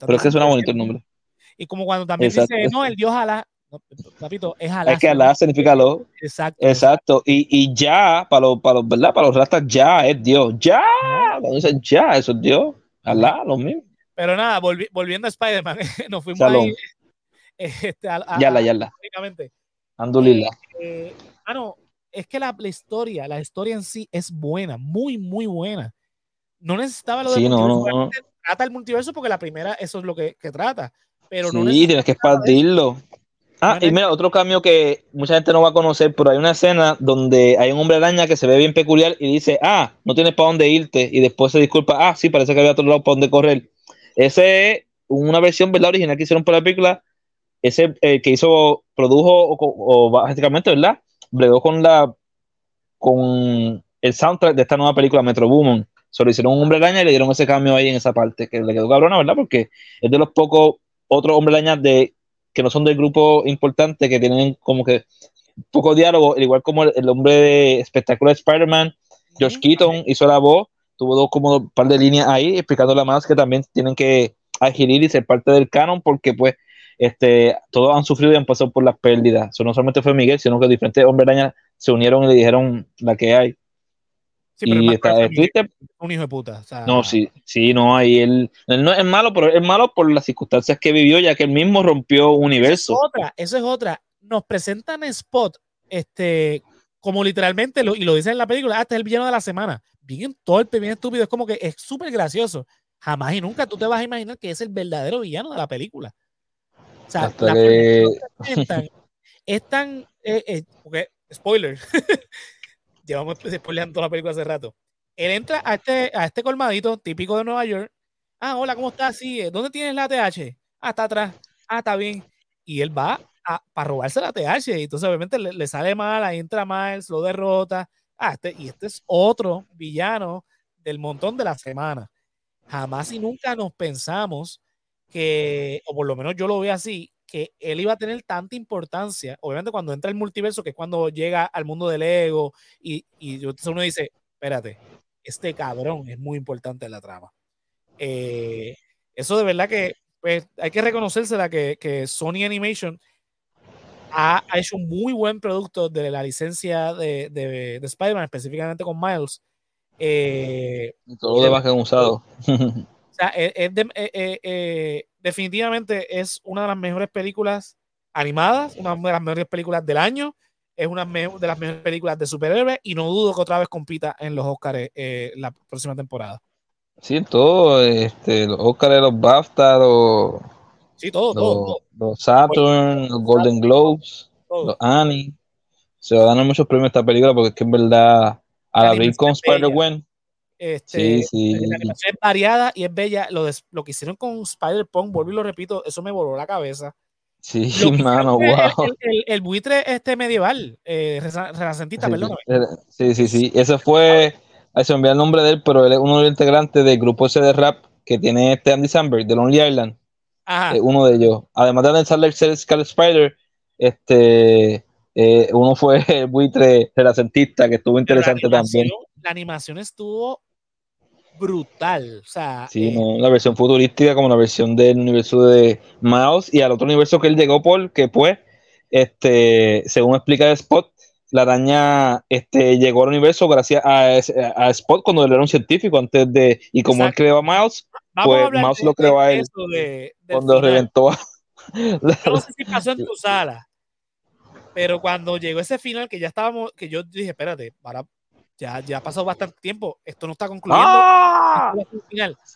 Pero es que suena bonito el nombre. Y como cuando también Exacto. dice, no, el dios Alá, papito, es Alá. Es que Alá significa lo. Exacto. Exacto. Y, y ya, para los, para los, ¿verdad? Para los rastas, ya es Dios. Ya. Cuando dicen ya, eso es Dios. Alá, lo mismo. Pero nada, volvi- volviendo a Spider-Man, nos fuimos Shalom. ahí. Este, a, a- Yala, yala. Andulila. Eh, ah, no, es que la, la historia, la historia en sí es buena, muy, muy buena. No necesitaba lo de Sí, no, no, trata el multiverso porque la primera eso es lo que, que trata. Pero no Sí, tienes que expandirlo. Ah, y mira, otro cambio que mucha gente no va a conocer, pero hay una escena donde hay un hombre araña que se ve bien peculiar y dice, ah, no tienes para dónde irte, y después se disculpa, ah, sí, parece que había otro lado para dónde correr. Ese es una versión, ¿verdad? Original que hicieron para la película, ese eh, que hizo, produjo, o, o básicamente, ¿verdad? Bregó con la, con el soundtrack de esta nueva película, Metro Boomin. Solo hicieron un hombre araña y le dieron ese cambio ahí en esa parte, que le quedó cabrona, ¿verdad? Porque es de los pocos otros hombres arañas de, que no son del grupo importante, que tienen como que poco diálogo, igual como el, hombre de espectacular Spider-Man, George Keaton hizo la voz, tuvo dos como un par de líneas ahí explicándole más que también tienen que adquirir y ser parte del canon porque pues este, todos han sufrido y han pasado por las pérdidas. Eso no solamente fue Miguel, sino que diferentes hombres arañas se unieron y le dijeron la que hay. Sí, pero y está, un hijo de puta. no, sí, sí, no, ahí él, él, no es malo, pero es malo por las circunstancias que vivió, ya que él mismo rompió un universo. Eso es otra, eso es otra. Nos presentan Spot, este, como literalmente, y lo dicen en la película, hasta ah, este el villano de la semana. Bien torpe, bien estúpido, es como que es súper gracioso. Jamás y nunca tú te vas a imaginar que es el verdadero villano de la película. O sea, la es tan, eh, eh, porque, spoiler, llevamos spoileando toda la película hace rato. Él entra a este, a este colmadito típico de Nueva York. Ah, hola, ¿cómo estás? Sí, eh, ¿dónde tienes la TH? Ah, está atrás. Ah, está bien. Y él va para robarse la TH. Entonces, obviamente, le, sale mal, ahí entra mal, lo derrota. Ah, este, y este es otro villano del montón de la semana. Jamás y nunca nos pensamos que, o por lo menos yo lo veo así, que él iba a tener tanta importancia. Obviamente, cuando entra el multiverso, que es cuando llega al mundo del ego, y, y uno dice, espérate, este cabrón es muy importante en la trama. Eh, eso de verdad que pues, hay que reconocérsela que, que Sony Animation ha, hecho un muy buen producto de la licencia de, de, Spider-Man, específicamente con Miles. Eh, todo lo demás que han usado. O sea, es, eh, definitivamente es una de las mejores películas animadas, una de las mejores películas del año, es una de las mejores películas de superhéroes y no dudo que otra vez compita en los Oscars eh, la próxima temporada. Sí, todo, este, los Oscars, los BAFTA, los, sí, todo, los, Saturn, los Golden Globes, los Annie. Se va a ganar muchos premios esta película porque es que en verdad al abrir con Spider-Gwen este, sí, sí. La animación es variada y es bella. Lo, lo que hicieron con Spider-Punk, vuelvo y lo repito, eso me voló la cabeza. Sí, mano, wow. El, buitre este medieval, eh, renacentista, sí, Sí, sí, sí. Ese fue, ahí se me el nombre de él, pero él es uno de los integrantes del grupo ese de rap que tiene este Andy Samberg, de Lonely Island. Ajá. uno de ellos. Además de el Scarlet Spider, este, eh, uno fue el buitre renacentista, que estuvo interesante también. La animación estuvo brutal. O sea, sí, eh, la versión futurística como la versión del universo de Mouse y al otro universo que él llegó por, que pues, este, según explica Spot, la araña este, llegó al universo gracias a, a, Spot cuando él era un científico antes de, y como él creó a Mouse, pues Mouse lo creó a él cuando reventó No sé si pasó en tu sala, pero cuando llegó ese final que ya estábamos, que yo dije, espérate, para, ya, ya ha pasado bastante tiempo, esto no está concluyendo. ¡Ah!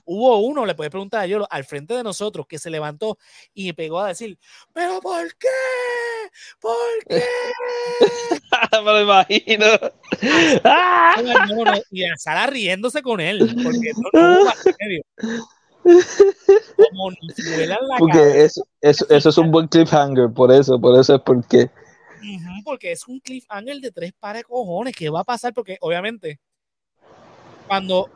Hubo uno, le puedes preguntar a Yolo, al frente de nosotros, que se levantó y pegó a decir, ¿pero por qué? ¿Por qué? Me lo imagino. ¡Ah! Y a Sara riéndose con él, porque no, no hubo medio. Como la porque eso, eso, eso es un buen cliffhanger, por eso, por eso es porque porque es un cliffhanger de tres pares de cojones. ¿Qué va a pasar? Porque obviamente, cuando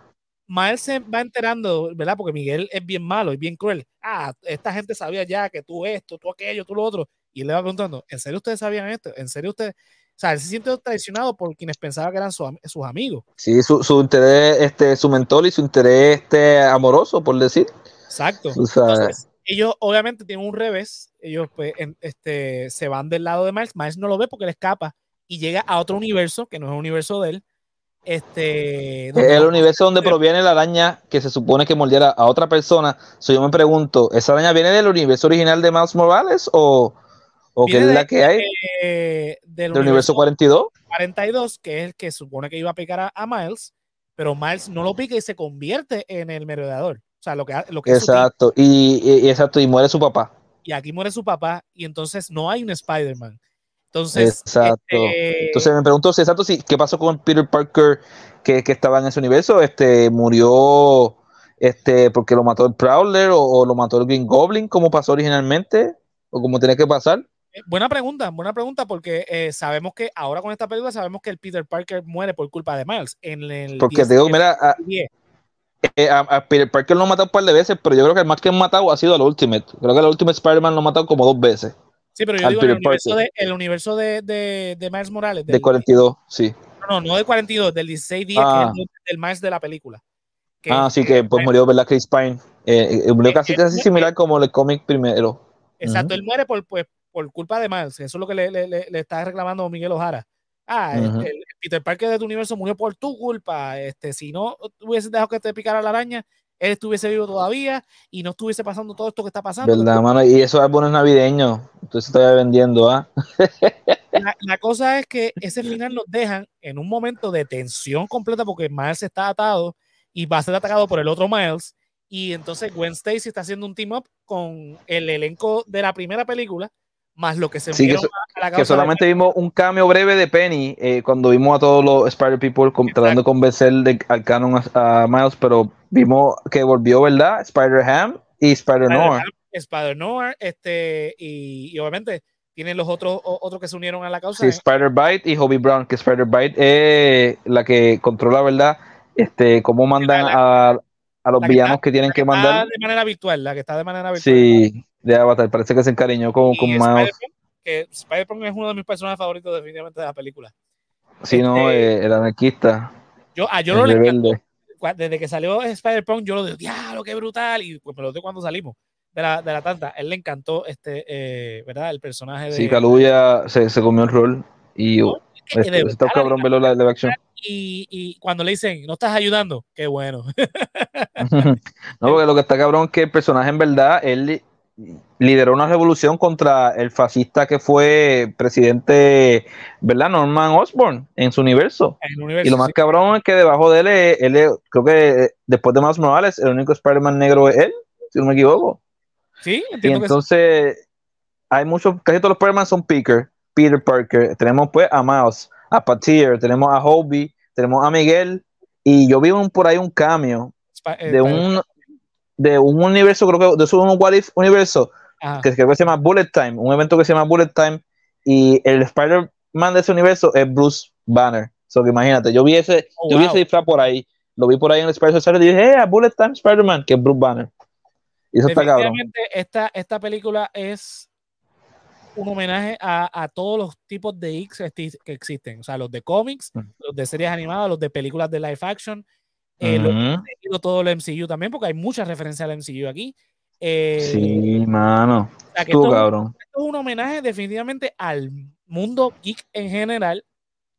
Miles se va enterando, ¿verdad? Porque Miguel es bien malo, es bien cruel. Ah, esta gente sabía ya que tú esto, tú aquello, tú lo otro. Y él le va preguntando, ¿en serio ustedes sabían esto? ¿En serio ustedes? O sea, él se siente traicionado por quienes pensaba que eran sus amigos. Sí, su, su, interés, este, su mentor y su interés este, amoroso, por decir. Exacto. Entonces, ellos obviamente tienen un revés, ellos pues este, se van del lado de Miles, Miles no lo ve porque le escapa y llega a otro universo, que no es el universo de él. Este, el universo donde proviene la araña que se supone que mordiera a otra persona. So, yo me pregunto, ¿esa araña viene del universo original de Miles Morales o, o qué es la que hay? del, universo, 42. 42, que es el que supone que iba a picar a Miles, pero Miles no lo pica y se convierte en el merodeador. O sea, lo que, lo que Exacto, y, exacto, y muere su papá. Y aquí muere su papá, y entonces no hay un Spider-Man. Entonces, exacto. Este, entonces me pregunto, si exacto, sí, ¿qué pasó con Peter Parker que, estaba en ese universo? Este, murió este, porque lo mató el Prowler o, lo mató el Green Goblin, como pasó originalmente, o como tiene que pasar. Eh, buena pregunta, buena pregunta, porque eh, sabemos que ahora con esta película sabemos que el Peter Parker muere por culpa de Miles. En el porque digo, mira, eh, a, Peter Parker lo ha matado un par de veces, pero yo creo que el más que han matado ha sido al Ultimate. Creo que el Ultimate Spider-Man lo ha matado como dos veces. Sí, pero yo digo el universo, de, el universo, de, de, de, Miles Morales. de 42, sí. No, no, de 42, del 16 días, que ah. es del Miles de la película. ah, sí, que pues murió, ¿verdad? Chris Pine. Eh, eh murió casi, casi similar como el cómic primero. Exacto, él muere por, pues, por culpa de Miles. Eso es lo que le, le, le está reclamando Miguel Ojara. Ah, el, Peter Parker de tu universo murió por tu culpa. Este, si no hubieses dejado que te picara la araña, él estuviese vivo todavía y no estuviese pasando todo esto que está pasando. ¿Verdad, mano? Y esos álbumes navideños, entonces estoy vendiendo, ¿ah? la, cosa es que ese final nos dejan en un momento de tensión completa porque Miles está atado y va a ser atacado por el otro Miles. Y entonces Gwen Stacy está haciendo un team up con el elenco de la primera película más lo que se sí, que, a la que solamente vimos un cambio breve de Penny eh, cuando vimos a todos los Spider People tratando de convencer de, al canon a, Miles, pero vimos que volvió, ¿verdad? Spider Ham y Spider Noir. Spider Noir, este, y, obviamente tienen los otros otros que se unieron a la causa. Sí, Spider Bite y Hobie Brown, que Spider Bite es la que controla, ¿verdad? Este, cómo mandan a, a los villanos que, tienen que, mandar. De manera virtual, la que está de manera virtual. Sí, de Avatar, parece que se encariñó con, con Miles. Que Spider-Man es uno de mis personajes favoritos definitivamente de la película. Sí, no, este, eh, el anarquista. Yo, ah, yo lo Desde que salió Spider-Punk, yo lo digo, diablo, qué brutal. Y pues me lo digo cuando salimos de la, de la tanta. Él le encantó este, eh, ¿verdad? El personaje de. Sí, Caluya se, se comió el rol. Y no, este, está cabrón verlo la de acción. Y, y, cuando le dicen, no estás ayudando, qué bueno. no, porque lo que está cabrón es que el personaje en verdad, él lideró una revolución contra el fascista que fue presidente, ¿verdad? Norman Osborn en su universo. y lo más cabrón es que debajo de él, él, creo que después de Miles Morales, el único Spider-Man negro es él, si no me equivoco. Sí, y entonces hay muchos, casi todos los Spider-Man son Peter, Peter Parker. Tenemos pues a Miles, a Patier, tenemos a Hobie, tenemos a Miguel, y yo vi un, por ahí un cambio eh, de un de un universo, creo que de un What If universo, que creo que se llama Bullet Time, un evento que se llama Bullet Time, y el Spider-Man de ese universo es Bruce Banner. So que imagínate, yo vi ese, oh, yo vi ese disfraz por ahí, lo vi por ahí en el Spider-Man y dije, hey, Bullet Time Spider-Man, que es Bruce Banner. Y eso está cabrón. Esta, esta película es un homenaje a, a, todos los tipos de X que existen, o sea, los de cómics, los de series animadas, los de películas de live action, eh, lo todo el MCU también, porque hay muchas referencias al MCU aquí. Eh, sí, mano. Tú, cabrón. Esto es un homenaje definitivamente al mundo geek en general.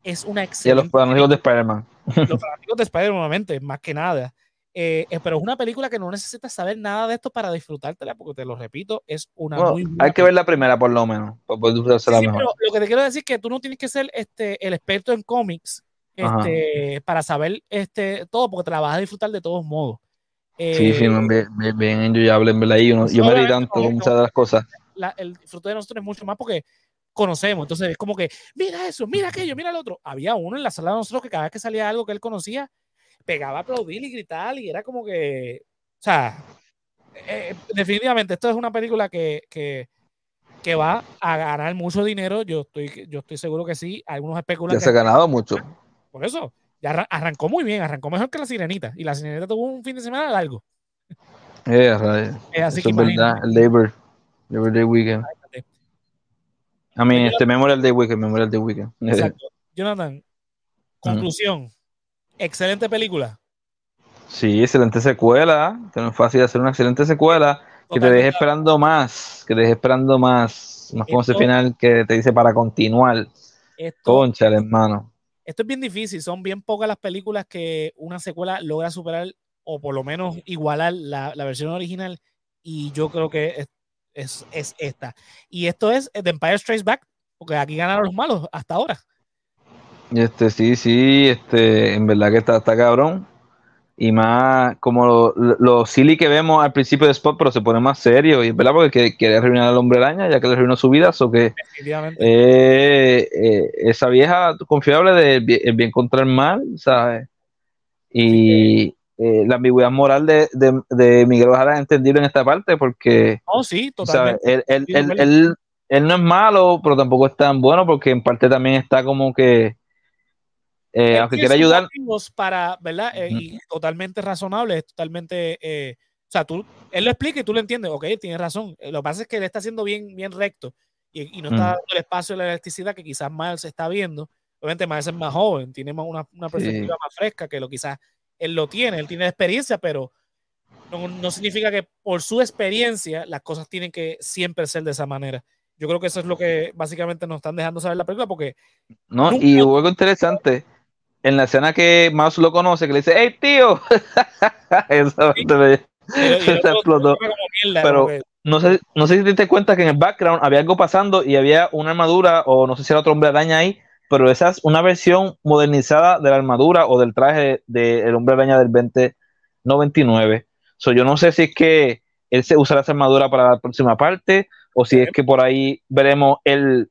Es una excelente. Y a los fanáticos de Spider-Man. Los fanáticos de Spider-Man, obviamente, más que nada. Eh, eh, pero es una película que no necesitas saber nada de esto para disfrutártela, porque te lo repito, es una muy buena Hay que ver la primera, por lo menos, para poder disfrutársela mejor. lo que te quiero decir es que tú no tienes que ser este, el experto en cómics este, para saber este, todo, porque te la vas a disfrutar de todos modos. sí, sí, eh, bien, bien enjoyable, en verdad. Yo, yo me di tanto con muchas de las cosas. el disfrute de nosotros es mucho más porque conocemos. Entonces es como que, mira eso, mira aquello, mira el otro. Había uno en la sala de nosotros que cada vez que salía algo que él conocía, pegaba a aplaudir y gritar y era como que, o sea, eh, definitivamente esto es una película que, que, que, va a ganar mucho dinero. Yo estoy, yo estoy seguro que sí. Algunos especulan. Ya se ha ganado mucho. Por eso, ya arrancó muy bien, arrancó mejor que la Sirenita. Y la Sirenita tuvo un fin de semana largo. Eh, es así que es verdad, Labor, Labor Day Weekend. A mí, este Memorial Day Weekend, Memorial Day Weekend. Exacto. Jonathan, conclusión. Excelente película. Sí, excelente secuela. No es fácil hacer una excelente secuela. Que te deje esperando más. Que te deje esperando más. Más como ese final que te dice para continuar. Concha, hermano esto es bien difícil, son bien pocas las películas que una secuela logra superar o por lo menos igualar la, versión original y yo creo que es, esta. Y esto es The Empire Strikes Back, porque aquí ganaron los malos hasta ahora. Este, sí, sí, este, en verdad que está, está cabrón y más como lo, lo, silly que vemos al principio de Spot, pero se pone más serio. Y es verdad porque quiere arruinar al hombre araña, ya que le arruinó su vida. o que eh, eh, esa vieja confiable de el bien, contra el mal, ¿sabes? Y eh, la ambigüedad moral de, de, Miguel Ojara es entendible en esta parte porque. Oh, sí, totalmente. Él, él, él, él, no es malo, pero tampoco es tan bueno porque en parte también está como que eh, aunque quiera ayudar. Para, ¿verdad? Eh, y totalmente razonable, es totalmente. Eh, o sea, tú, él lo explica y tú lo entiendes. Ok, tiene razón. Lo que pasa es que él está haciendo bien, bien recto y, no está dando el espacio de la electricidad que quizás Miles está viendo. Obviamente, Miles es más joven, tiene una, una perspectiva más fresca que lo quizás él lo tiene. Él tiene experiencia, pero no, no significa que por su experiencia las cosas tienen que siempre ser de esa manera. Yo creo que eso es lo que básicamente nos están dejando saber la película porque... No, y hubo algo interesante en la escena que Mouse lo conoce, que le dice, ¡Hey, tío! Eso se explotó. Pero no sé, no sé si te diste cuenta que en el background había algo pasando y había una armadura, o no sé si era otro hombre araña ahí, pero esa es una versión modernizada de la armadura o del traje del hombre araña del 2099. So, yo no sé si es que él se usará esa armadura para la próxima parte o si es que por ahí veremos el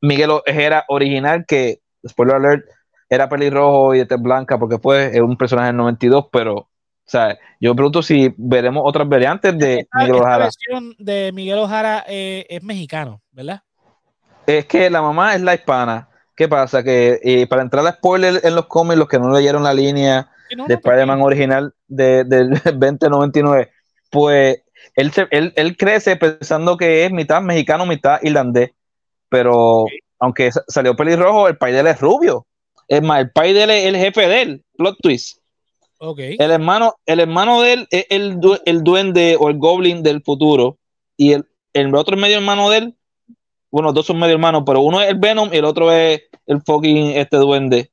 Miguel Ojera original, que, spoiler alert, era pelirrojo y de tez blanca, porque pues es un personaje del 92, pero, o sea, yo pregunto si veremos otras variantes de Miguel Ojara. La versión de Miguel Ojara eh, es mexicano, ¿verdad? Es que la mamá es la hispana. ¿Qué pasa? Que eh, para entrar a spoiler en los cómics, los que no leyeron la línea de Spider-Man original de, del 2099, pues él, él, crece pensando que es mitad mexicano, mitad irlandés, pero aunque salió pelirrojo, el pai de él es rubio. Es más, el pai de él es el jefe de él, plot twist. Okay. El hermano, el hermano de él es el, el duende o el goblin del futuro. Y el, el otro medio hermano de él, bueno, dos son medio hermanos, pero uno es el Venom y el otro es el fucking este duende.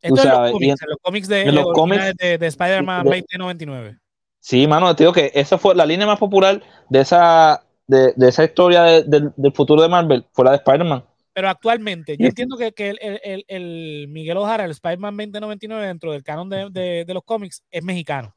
Esto en, los cómics, en, los cómics, de, en los cómics de, de Spider-Man 2099. Sí, mano, te digo que esa fue la línea más popular de esa, de, esa historia del futuro de Marvel, fue la de Spider-Man. Pero actualmente, yo entiendo que, que el, el, Miguel Ojara, el Spider-Man 2099, dentro del canon de, los cómics, es mexicano.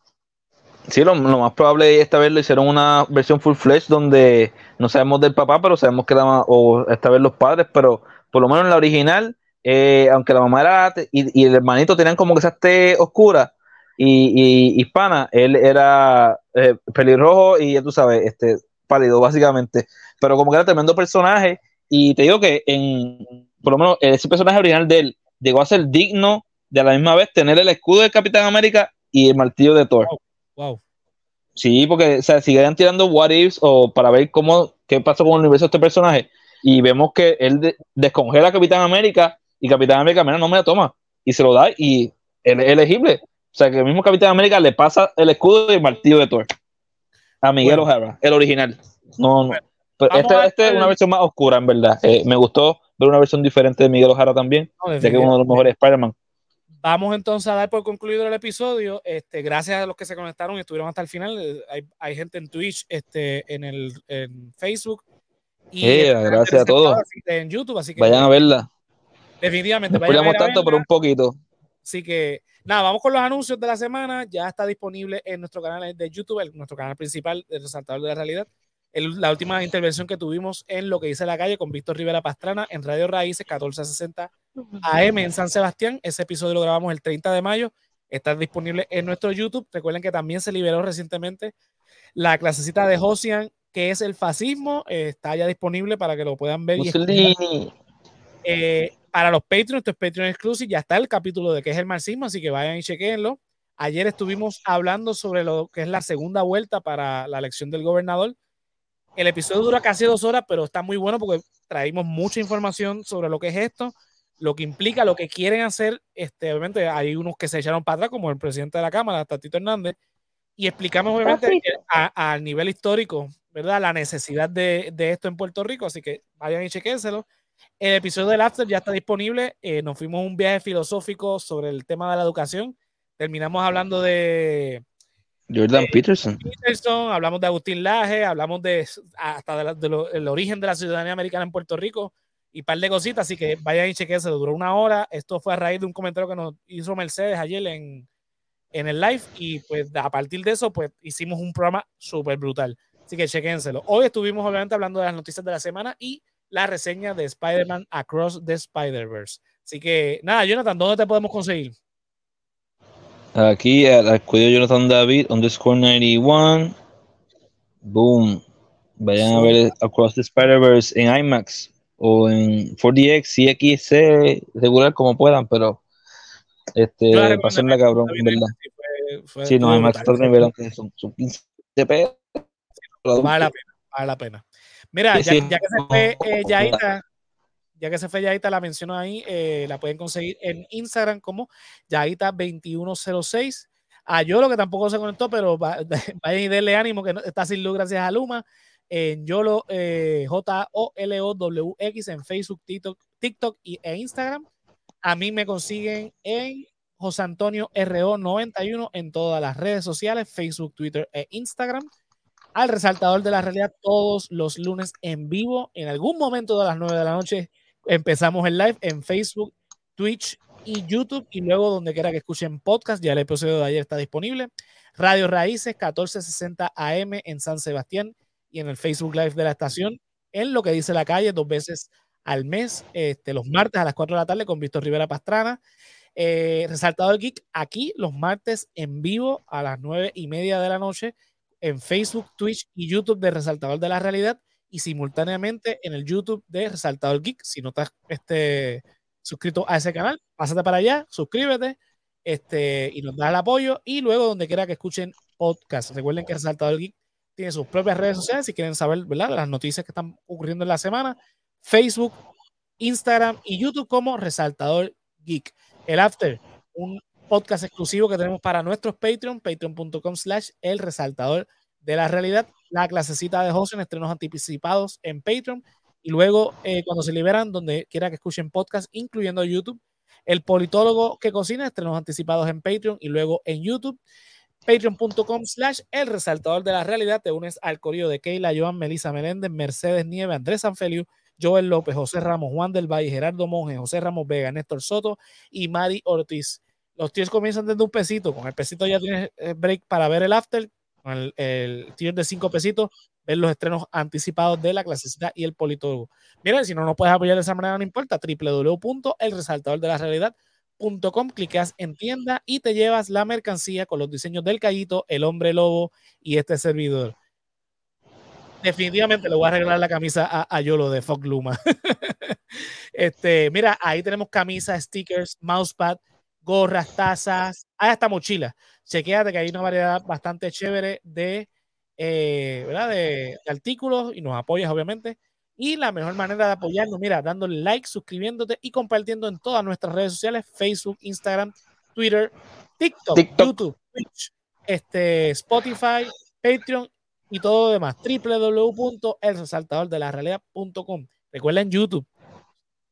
Sí, lo, más probable esta vez lo hicieron una versión full flesh donde no sabemos del papá, pero sabemos que la o esta vez los padres, pero por lo menos en la original, eh, aunque la mamá era y, y, el hermanito tenían como que esa esté oscura, y, hispana, él era eh, pelirrojo y ya tú sabes, este, pálido básicamente, pero como que era tremendo personaje y te digo que en, por lo menos ese personaje original de él llegó a ser digno de a la misma vez tener el escudo de Capitán América y el martillo de Thor. Wow. Sí, porque o sea, siguen tirando what ifs o para ver cómo qué pasó con el universo de este personaje y vemos que él descongela a Capitán América y Capitán América, mira, no me la toma y se lo da y él es elegible. O sea, que el mismo Capitán América le pasa el escudo y el martillo de Thor a Miguel O'Hara, el original. No, no. Pero esta este es una versión más oscura, en verdad. Eh, me gustó ver una versión diferente de Miguel O'Hara también, ya que es uno de los mejores Spider-Man. Vamos entonces a dar por concluido el episodio. Este, gracias a los que se conectaron y estuvieron hasta el final. Eh, hay, hay gente en Twitch, este, en, el, en Facebook. Y gracias a todos. En YouTube, así que vayan a verla. Definitivamente. A tanto por un poquito. Así que nada, vamos con los anuncios de la semana. Ya está disponible en nuestro canal de YouTube, en nuestro canal principal de Resaltador de la Realidad. La última intervención que tuvimos en Lo que dice la calle con Víctor Rivera Pastrana en Radio Raíces 1460 AM en San Sebastián. Ese episodio lo grabamos el 30 de mayo. Está disponible en nuestro YouTube. Recuerden que también se liberó recientemente la clasecita de Josian, que es el fascismo. está ya disponible para que lo puedan ver. Y eh, para los Patreons, esto es Patreon Exclusive, ya está el capítulo de qué es el marxismo, así que vayan y chequenlo. Ayer estuvimos hablando sobre lo que es la segunda vuelta para la elección del gobernador. El episodio dura casi dos horas, pero está muy bueno porque traímos mucha información sobre lo que es esto, lo que implica, lo que quieren hacer. Este, obviamente hay unos que se echaron para atrás, como el presidente de la Cámara, Tatito Hernández, y explicamos obviamente al nivel histórico, ¿verdad? La necesidad de, de, esto en Puerto Rico, así que vayan y chequénselo. El episodio del After ya está disponible. Eh, nos fuimos un viaje filosófico sobre el tema de la educación. Terminamos hablando de Jordan Peterson. Hablamos de Agustín Laje, hablamos de hasta del origen de la ciudadanía americana en Puerto Rico y un par de cositas. Así que vayan y chequen, se duró una hora. Esto fue a raíz de un comentario que nos hizo Mercedes ayer en, en el live. Y pues a partir de eso, pues hicimos un programa súper brutal. Así que chequénselo. Hoy estuvimos obviamente hablando de las noticias de la semana y la reseña de Spider-Man Across the Spider-Verse. Así que, nada, Jonathan, ¿dónde te podemos conseguir? Aquí al cuello Jonathan David, underscore 91. Boom. Vayan a ver Across the Spider-Verse en IMAX o en 4DX, CXC, regular como puedan, pero Este, Yo la recomiendo, pásenla cabrón, en verdad. Fue- fue- Sí, no, estuvo es más brutal. que nivel, son, son 15 pesos. Vale la pena, vale la pena. Mira, Sí, ya, sí. ya que se fue eh, Yaita, ya que se fue Yaita, la menciono ahí, eh, la pueden conseguir en Instagram como Yaita2106. A Yolo, que tampoco se conectó, pero va- vayan y denle ánimo, que no- está sin luz gracias a Luma. En Yolo, eh, J-O-L-O-W-X en Facebook, TikTok, TikTok y, e Instagram. A mí me consiguen en José Antonio RO91 en todas las redes sociales, Facebook, Twitter e Instagram al resaltador de la realidad todos los lunes en vivo. En algún momento de las 9 de la noche empezamos el live en Facebook, Twitch y YouTube y luego donde quiera que escuchen podcast, ya el episodio de ayer está disponible. Radio Raíces 1460 AM en San Sebastián y en el Facebook Live de la estación en lo que dice la calle dos veces al mes, este, los martes a las 4 de la tarde con Víctor Rivera Pastrana. Eh, Resaltador Geek aquí los martes en vivo a las 9 y media de la noche en Facebook, Twitch y YouTube de Resaltador de la Realidad y simultáneamente en el YouTube de Resaltador Geek. Si no estás este, suscrito a ese canal, pásate para allá, suscríbete este, y nos das el apoyo. Y luego, donde quiera que escuchen podcast, recuerden que Resaltador Geek tiene sus propias redes sociales si quieren saber ¿verdad? las noticias que están ocurriendo en la semana. Facebook, Instagram y YouTube como Resaltador Geek. El After, un podcast exclusivo que tenemos para nuestros Patreon, patreon.com slash el resaltador de la realidad, la clasecita de José en estrenos anticipados en Patreon y luego eh, cuando se liberan donde quiera que escuchen podcast, incluyendo YouTube, el politólogo que cocina, estrenos anticipados en Patreon y luego en YouTube, patreon.com slash el resaltador de la realidad, te unes al corillo de Keila, Joan, Melissa Meléndez, Mercedes Nieve, Andrés Sanfeliu, Joel López, José Ramos, Juan del Valle, Gerardo Monge, José Ramos Vega, Néstor Soto y Mari Ortiz. Los tiers comienzan desde un pesito. Con el pesito ya tienes eh, break para ver el after. El, el tier de cinco pesitos, ver los estrenos anticipados de la clasicita y el politólogo. Miren, si no nos puedes apoyar de esa manera, no importa. www.elresaltadordelarealidad.com. Clicas en tienda y te llevas la mercancía con los diseños del Callito, el hombre lobo y este servidor. Definitivamente le voy a arreglar la camisa a, a Yolo de Fog Luma. este, mira, ahí tenemos camisas, stickers, mousepad, gorras, tazas, hasta mochilas. Chequéate que hay una variedad bastante chévere de, eh, ¿verdad? de, de artículos y nos apoyas, obviamente. Y la mejor manera de apoyarnos, mira, dándole like, suscribiéndote y compartiendo en todas nuestras redes sociales: Facebook, Instagram, Twitter, TikTok, TikTok. YouTube, Twitch, este, Spotify, Patreon y todo lo demás. www.elresaltadordelarealidad.com. Recuerda en YouTube,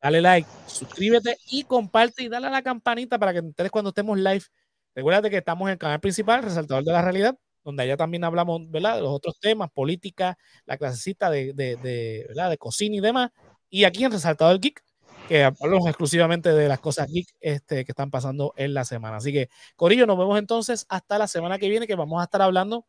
dale like, suscríbete y comparte y dale a la campanita para que te enteres cuando estemos live. Recuerda que estamos en el canal principal, Resaltador de la Realidad, donde allá también hablamos ¿verdad? de los otros temas, política, la clasecita de, de, de, ¿verdad? de cocina y demás. Y aquí en Resaltador Geek, que hablamos exclusivamente de las cosas geek este, que están pasando en la semana. Así que, Corillo, nos vemos entonces hasta la semana que viene, que vamos a estar hablando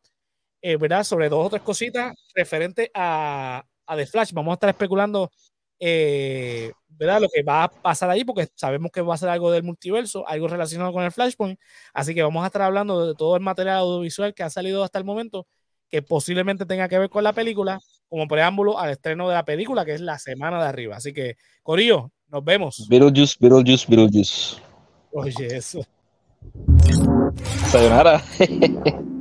eh, ¿verdad? sobre dos o tres cositas referentes a, a The Flash. Vamos a estar especulando eh, ¿verdad? lo que va a pasar ahí, porque sabemos que va a ser algo del multiverso, algo relacionado con el Flashpoint. Así que vamos a estar hablando de todo el material audiovisual que ha salido hasta el momento, que posiblemente tenga que ver con la película, como preámbulo al estreno de la película, que es la semana de arriba. Así que, Corillo, nos vemos. Beetlejuice, Beetlejuice, Beetlejuice. Oye, eso. Sayonara.